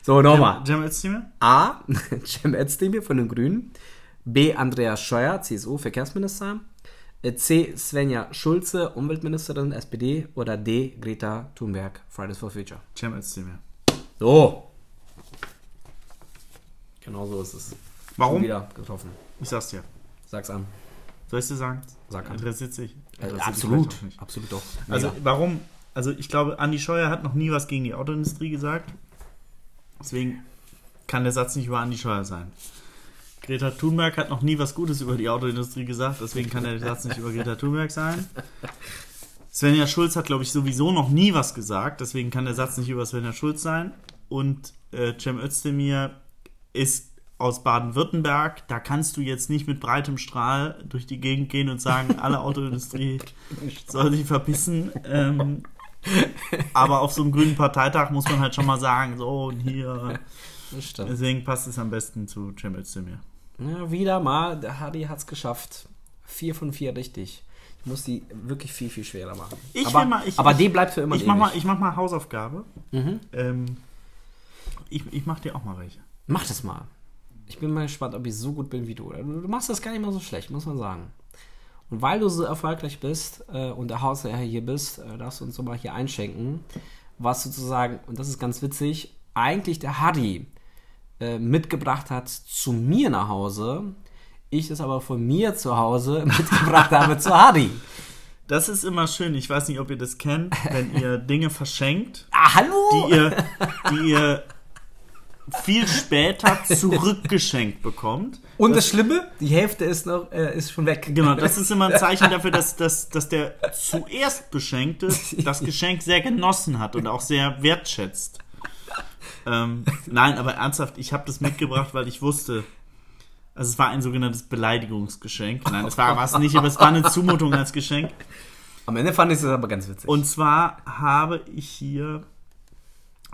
So, nochmal. Cem Özdemir? A. Cem Özdemir von den Grünen. B. Andreas Scheuer, CSU, Verkehrsminister. Äh, C. Svenja Schulze, Umweltministerin, SPD. Oder D. Greta Thunberg, Fridays for Future. Cem Özdemir. So. Genau so ist es. Warum? Wieder getroffen. Ich sag's dir. Sag's an. Soll ich dir sagen? Sag an. Interessiert sich. Äh, Interessiert absolut. Absolut doch. Also Mega. warum? Also ich glaube, Andi Scheuer hat noch nie was gegen die Autoindustrie gesagt. Deswegen kann der Satz nicht über Andi Scheuer sein. Greta Thunberg hat noch nie was Gutes über die Autoindustrie gesagt, deswegen kann der Satz nicht über Greta Thunberg sein. Svenja Schulz hat, glaube ich, sowieso noch nie was gesagt, deswegen kann der Satz nicht über Svenja Schulz sein. Und äh, Cem Özdemir ist aus Baden-Württemberg, da kannst du jetzt nicht mit breitem Strahl durch die Gegend gehen und sagen, alle Autoindustrie soll sich verpissen. Ähm, aber auf so einem grünen Parteitag muss man halt schon mal sagen, so und hier. Deswegen passt es am besten zu Cem Özdemir. Ja, wieder mal, der Hardy hat's geschafft. Vier von vier richtig. Ich muss die wirklich viel, viel schwerer machen. Ich aber mal- ich- aber ich- die bleibt für immer Ich mach, mal, ich mach mal Hausaufgabe. Mhm. Ähm, ich, ich mach dir auch mal welche. Mach das mal. Ich bin mal gespannt, ob ich so gut bin wie du. Du machst das gar nicht mal so schlecht, muss man sagen. Und weil du so erfolgreich bist äh, und der Hausherr hier bist, äh, darfst du uns doch mal hier einschenken, was sozusagen, und das ist ganz witzig, eigentlich der Hardy äh, mitgebracht hat zu mir nach Hause. Ich es aber von mir zu Hause mitgebracht habe zu Hardy. Das ist immer schön. Ich weiß nicht, ob ihr das kennt, wenn ihr Dinge verschenkt, Ah, hallo! die ihr, die ihr viel später zurückgeschenkt bekommt. und das Schlimme, die Hälfte ist noch, äh, ist schon weg. Genau, das ist immer ein Zeichen dafür, dass, dass, dass der zuerst Beschenkte das Geschenk sehr genossen hat und auch sehr wertschätzt. Ähm, nein, aber ernsthaft, ich habe das mitgebracht, weil ich wusste, also es war ein sogenanntes Beleidigungsgeschenk. Nein, es war es nicht, aber es war eine Zumutung als Geschenk. Am Ende fand ich es aber ganz witzig. Und zwar habe ich hier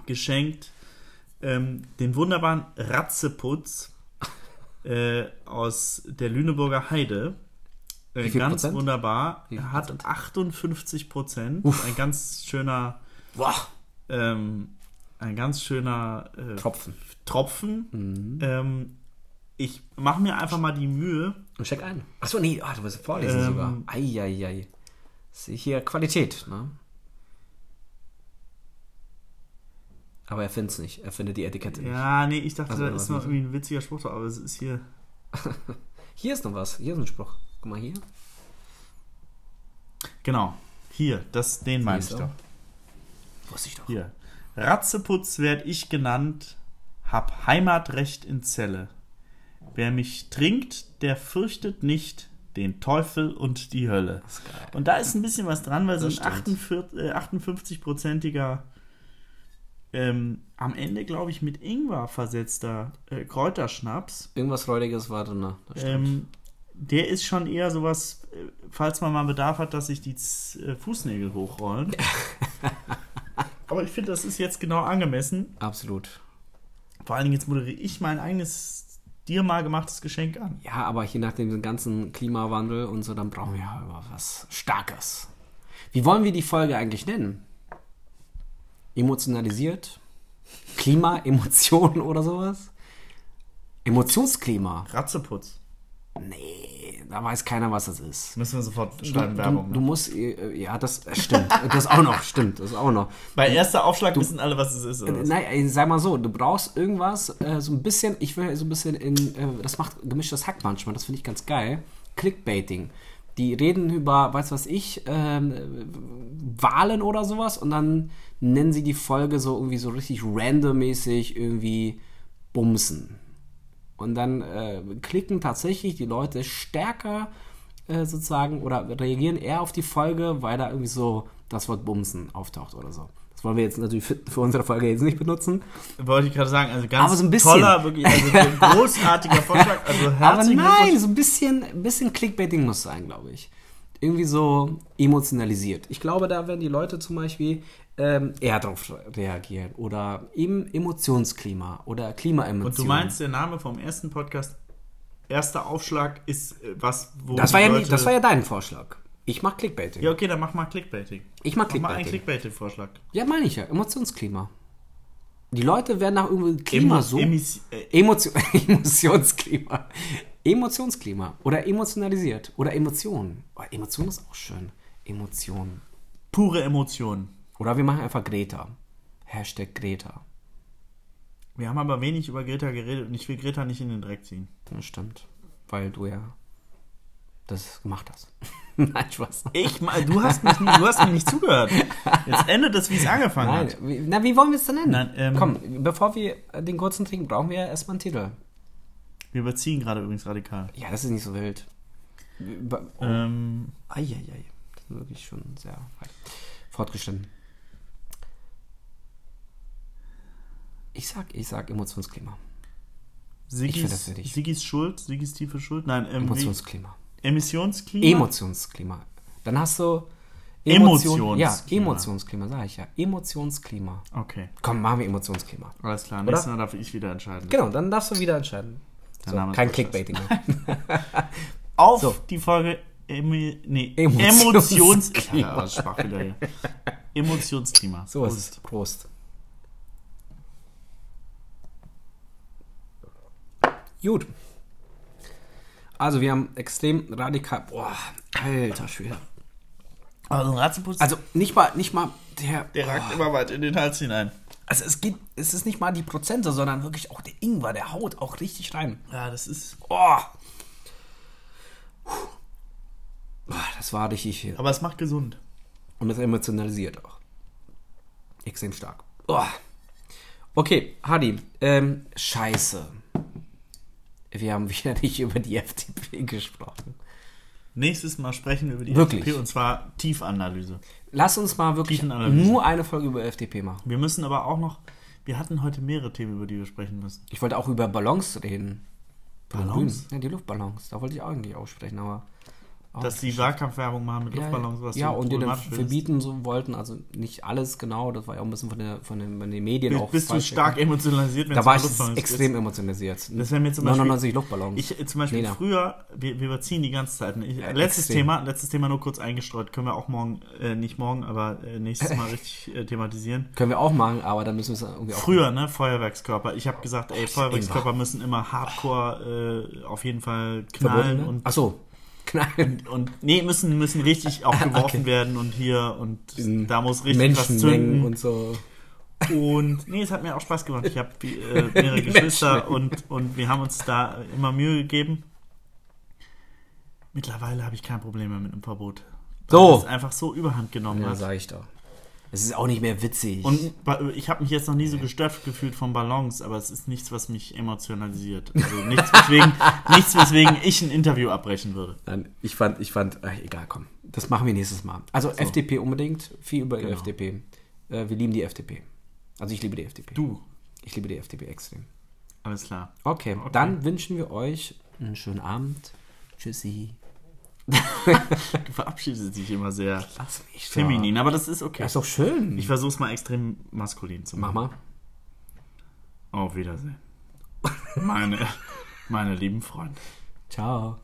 geschenkt ähm, den wunderbaren Ratzeputz äh, aus der Lüneburger Heide. Äh, ganz Prozent? wunderbar. Er hat Prozent? 58 Prozent. Uff. Ein ganz schöner, ähm, ein ganz schöner äh, Tropfen. Tropfen. Mhm. Ähm, ich mache mir einfach mal die Mühe. Und check ein. Achso, nee, ah, du wirst vorlesen Ähm. sogar. Eieiei. Sehe hier Qualität, ne? Aber er findet es nicht. Er findet die Etikette nicht. Ja, nee, ich dachte, Also, da ist noch irgendwie ein witziger Spruch, drauf, aber es ist hier. Hier ist noch was. Hier ist ein Spruch. Guck mal hier. Genau. Hier, das, den meine ich doch. Wusste ich doch. Hier. Ratzeputz werd ich genannt, hab Heimatrecht in Zelle. Wer mich trinkt, der fürchtet nicht, den Teufel und die Hölle. Und da ist ein bisschen was dran, weil so ein Das. 48, äh, 58-prozentiger ähm, am Ende, glaube ich, mit Ingwer versetzter äh, Kräuterschnaps, Irgendwas Räudiges war drin. ne? Ähm, der ist schon eher sowas, äh, falls man mal Bedarf hat, dass sich die Z- äh, Fußnägel hochrollen. Aber ich finde, das ist jetzt genau angemessen. Absolut. Vor allen Dingen jetzt moderiere ich mein eigenes, dir mal gemachtes Geschenk an. Ja, aber hier nach dem ganzen Klimawandel und so, dann brauchen wir ja immer was Starkes. Wie wollen wir die Folge eigentlich nennen? Emotionalisiert? Klima, Emotionen oder sowas? Emotionsklima? Ratzeputz. Nee, da weiß keiner, was das ist. Müssen wir sofort Du, schreiben, du, Werbung. du ne? musst, äh, ja, das stimmt. Das auch noch, stimmt, das auch noch. Bei erster Aufschlag wissen alle, was es ist. Oder? Nein, sag mal so, du brauchst irgendwas, äh, so ein bisschen, ich will so ein bisschen in, äh, das macht gemischtes Hack manchmal, das finde ich ganz geil. Clickbaiting. Die reden über, weiß was ich, ähm, Wahlen oder sowas und dann nennen sie die Folge so irgendwie so richtig randommäßig irgendwie Bumsen. Und dann äh, klicken tatsächlich die Leute stärker äh, sozusagen oder reagieren eher auf die Folge, weil da irgendwie so das Wort Bumsen auftaucht oder so. Das wollen wir jetzt natürlich für, für unsere Folge jetzt nicht benutzen. Wollte ich gerade sagen, also ganz so toller, wirklich, also ein großartiger Vorschlag. Also Aber nein, so ein bisschen, ein bisschen Clickbaiting muss sein, glaube ich. Irgendwie so emotionalisiert. Ich glaube, da werden die Leute zum Beispiel ähm, eher darauf reagieren. Oder eben Emotionsklima oder Klimaemotionen. Und du meinst, der Name vom ersten Podcast, erster Aufschlag, ist äh, was, wo das war, ja, Leute, das war ja dein Vorschlag. Ich mach Clickbaiting. Ja, okay, dann mach mal Clickbaiting. Ich mach Mach mal einen Clickbaiting. Clickbaiting-Vorschlag. Ja, meine ich ja. Emotionsklima. Die Leute werden nach irgendwie Klima Emo- so. Emis- äh, Emotion, Emotionsklima. Emotionsklima. Oder emotionalisiert. Oder Emotionen. Oh, Emotion ist auch schön. Emotionen. pure Emotionen. Oder wir machen einfach Greta. Hashtag Greta. Wir haben aber wenig über Greta geredet und ich will Greta nicht in den Dreck ziehen. Das stimmt. Weil du ja das gemacht hast. Nein, Spaß. Ich, mal, du hast mich du hast mir nicht zugehört. Jetzt endet es, wie es angefangen Nein, hat. wie, na, wie wollen wir es denn nennen? Nein, ähm, Komm, bevor wir den kurzen trinken, brauchen wir erstmal einen Titel. Wir überziehen gerade übrigens radikal. Ja, das ist nicht so wild. Oh. Ähm, Eieiei. Das ist wirklich schon sehr weit fortgeschritten. Ich sag, ich sag Emotionsklima. Das fertig. Siggis Schuld, Siggis tiefe Schuld. Nein, ähm, Emotionsklima. Emissionsklima. Emotionsklima. Dann hast du Emotionsklima. Ja, Emotionsklima, sag ich ja. Emotionsklima. Okay, Komm, machen wir Emotionsklima. alles klar. Nächstes Mal darf ich wieder entscheiden. Genau, dann darfst du wieder entscheiden. So, ist kein Clickbaiting mehr. Auf So. die Folge Emi, nee, Emotionsklima. Emotionsklima. Ja. Emotionsklima. So ist es. Prost. Gut. Also wir haben extrem radikal. Boah, alter Schwede. Also ein Ratzeputz, Also nicht mal, nicht mal der. der ragt immer weit in den Hals hinein. Also es geht, es ist nicht mal die Prozente, sondern wirklich auch der Ingwer, der haut auch richtig rein. Ja, das ist. Oh. Puh. Das war richtig viel. Aber es macht gesund. Und das emotionalisiert auch. Extrem stark. Oh. Okay, Hadi, ähm, scheiße. Wir haben wieder nicht über die FDP gesprochen. Nächstes Mal sprechen wir über die Wirklich? FDP und zwar Tiefanalyse. Lass uns mal wirklich nur eine Folge über FDP machen. Wir müssen aber auch noch. Wir hatten heute mehrere Themen, über die wir sprechen müssen. Ich wollte auch über Ballons reden. Ballons? Ja, die Luftballons. Da wollte ich eigentlich aussprechen, aber. Auch Dass die Wahlkampfwerbung machen mit Ja, Luftballons, was ja so und die dann ist. verbieten so wollten, also nicht alles genau, das war ja auch ein bisschen von, der, von, den, von den Medien Bist, auch. bist du stark erklärt. emotionalisiert, wenn Da war ich extrem geht? emotionalisiert. Das wäre mir zum Beispiel- 99 Luftballons. Ich äh, zum Beispiel da. früher, wir, wir überziehen die ganze Zeit. Ich, Ja, letztes extrem. Thema, letztes Thema nur kurz eingestreut, können wir auch morgen, äh, nicht morgen, aber äh, nächstes Mal richtig äh, thematisieren. Können wir auch machen, aber dann müssen wir es irgendwie auch. Früher, ne, Feuerwerkskörper. Ich habe gesagt, ey, ist Feuerwerkskörper müssen immer hardcore äh, auf jeden Fall knallen verboten, ne? und Ach so. Knallen. und nee, müssen müssen richtig auch geworfen Okay. werden und hier und In da muss richtig was Menschenmengen zünden und so. und nee, es hat mir auch Spaß gemacht. Ich habe äh, mehrere Geschwister und und wir haben uns da immer Mühe gegeben. Mittlerweile habe ich kein Problem mehr mit einem Verbot. So. Weil es einfach so überhand genommen Ja, hat. sag ich doch. Es ist auch nicht mehr witzig. Und ich habe mich jetzt noch nie so gestört gefühlt von Ballons, aber es ist nichts, was mich emotionalisiert. Also nichts, weswegen, nichts, weswegen ich ein Interview abbrechen würde. Nein, ich fand, ich fand, ach, egal, komm. Das machen wir nächstes Mal. Also FDP unbedingt, viel über die Genau. FDP. Äh, wir lieben die FDP. Also ich liebe die FDP. Du, Ich liebe die FDP extrem. alles klar. Okay, dann wünschen wir euch einen schönen Abend. Tschüssi. Du verabschiedest dich immer sehr Lass mich doch. feminin, aber das ist okay. Das ist doch schön. Ich versuche es mal extrem maskulin zu Mach machen. mal. Auf Wiedersehen. Meine, meine lieben Freunde. Ciao.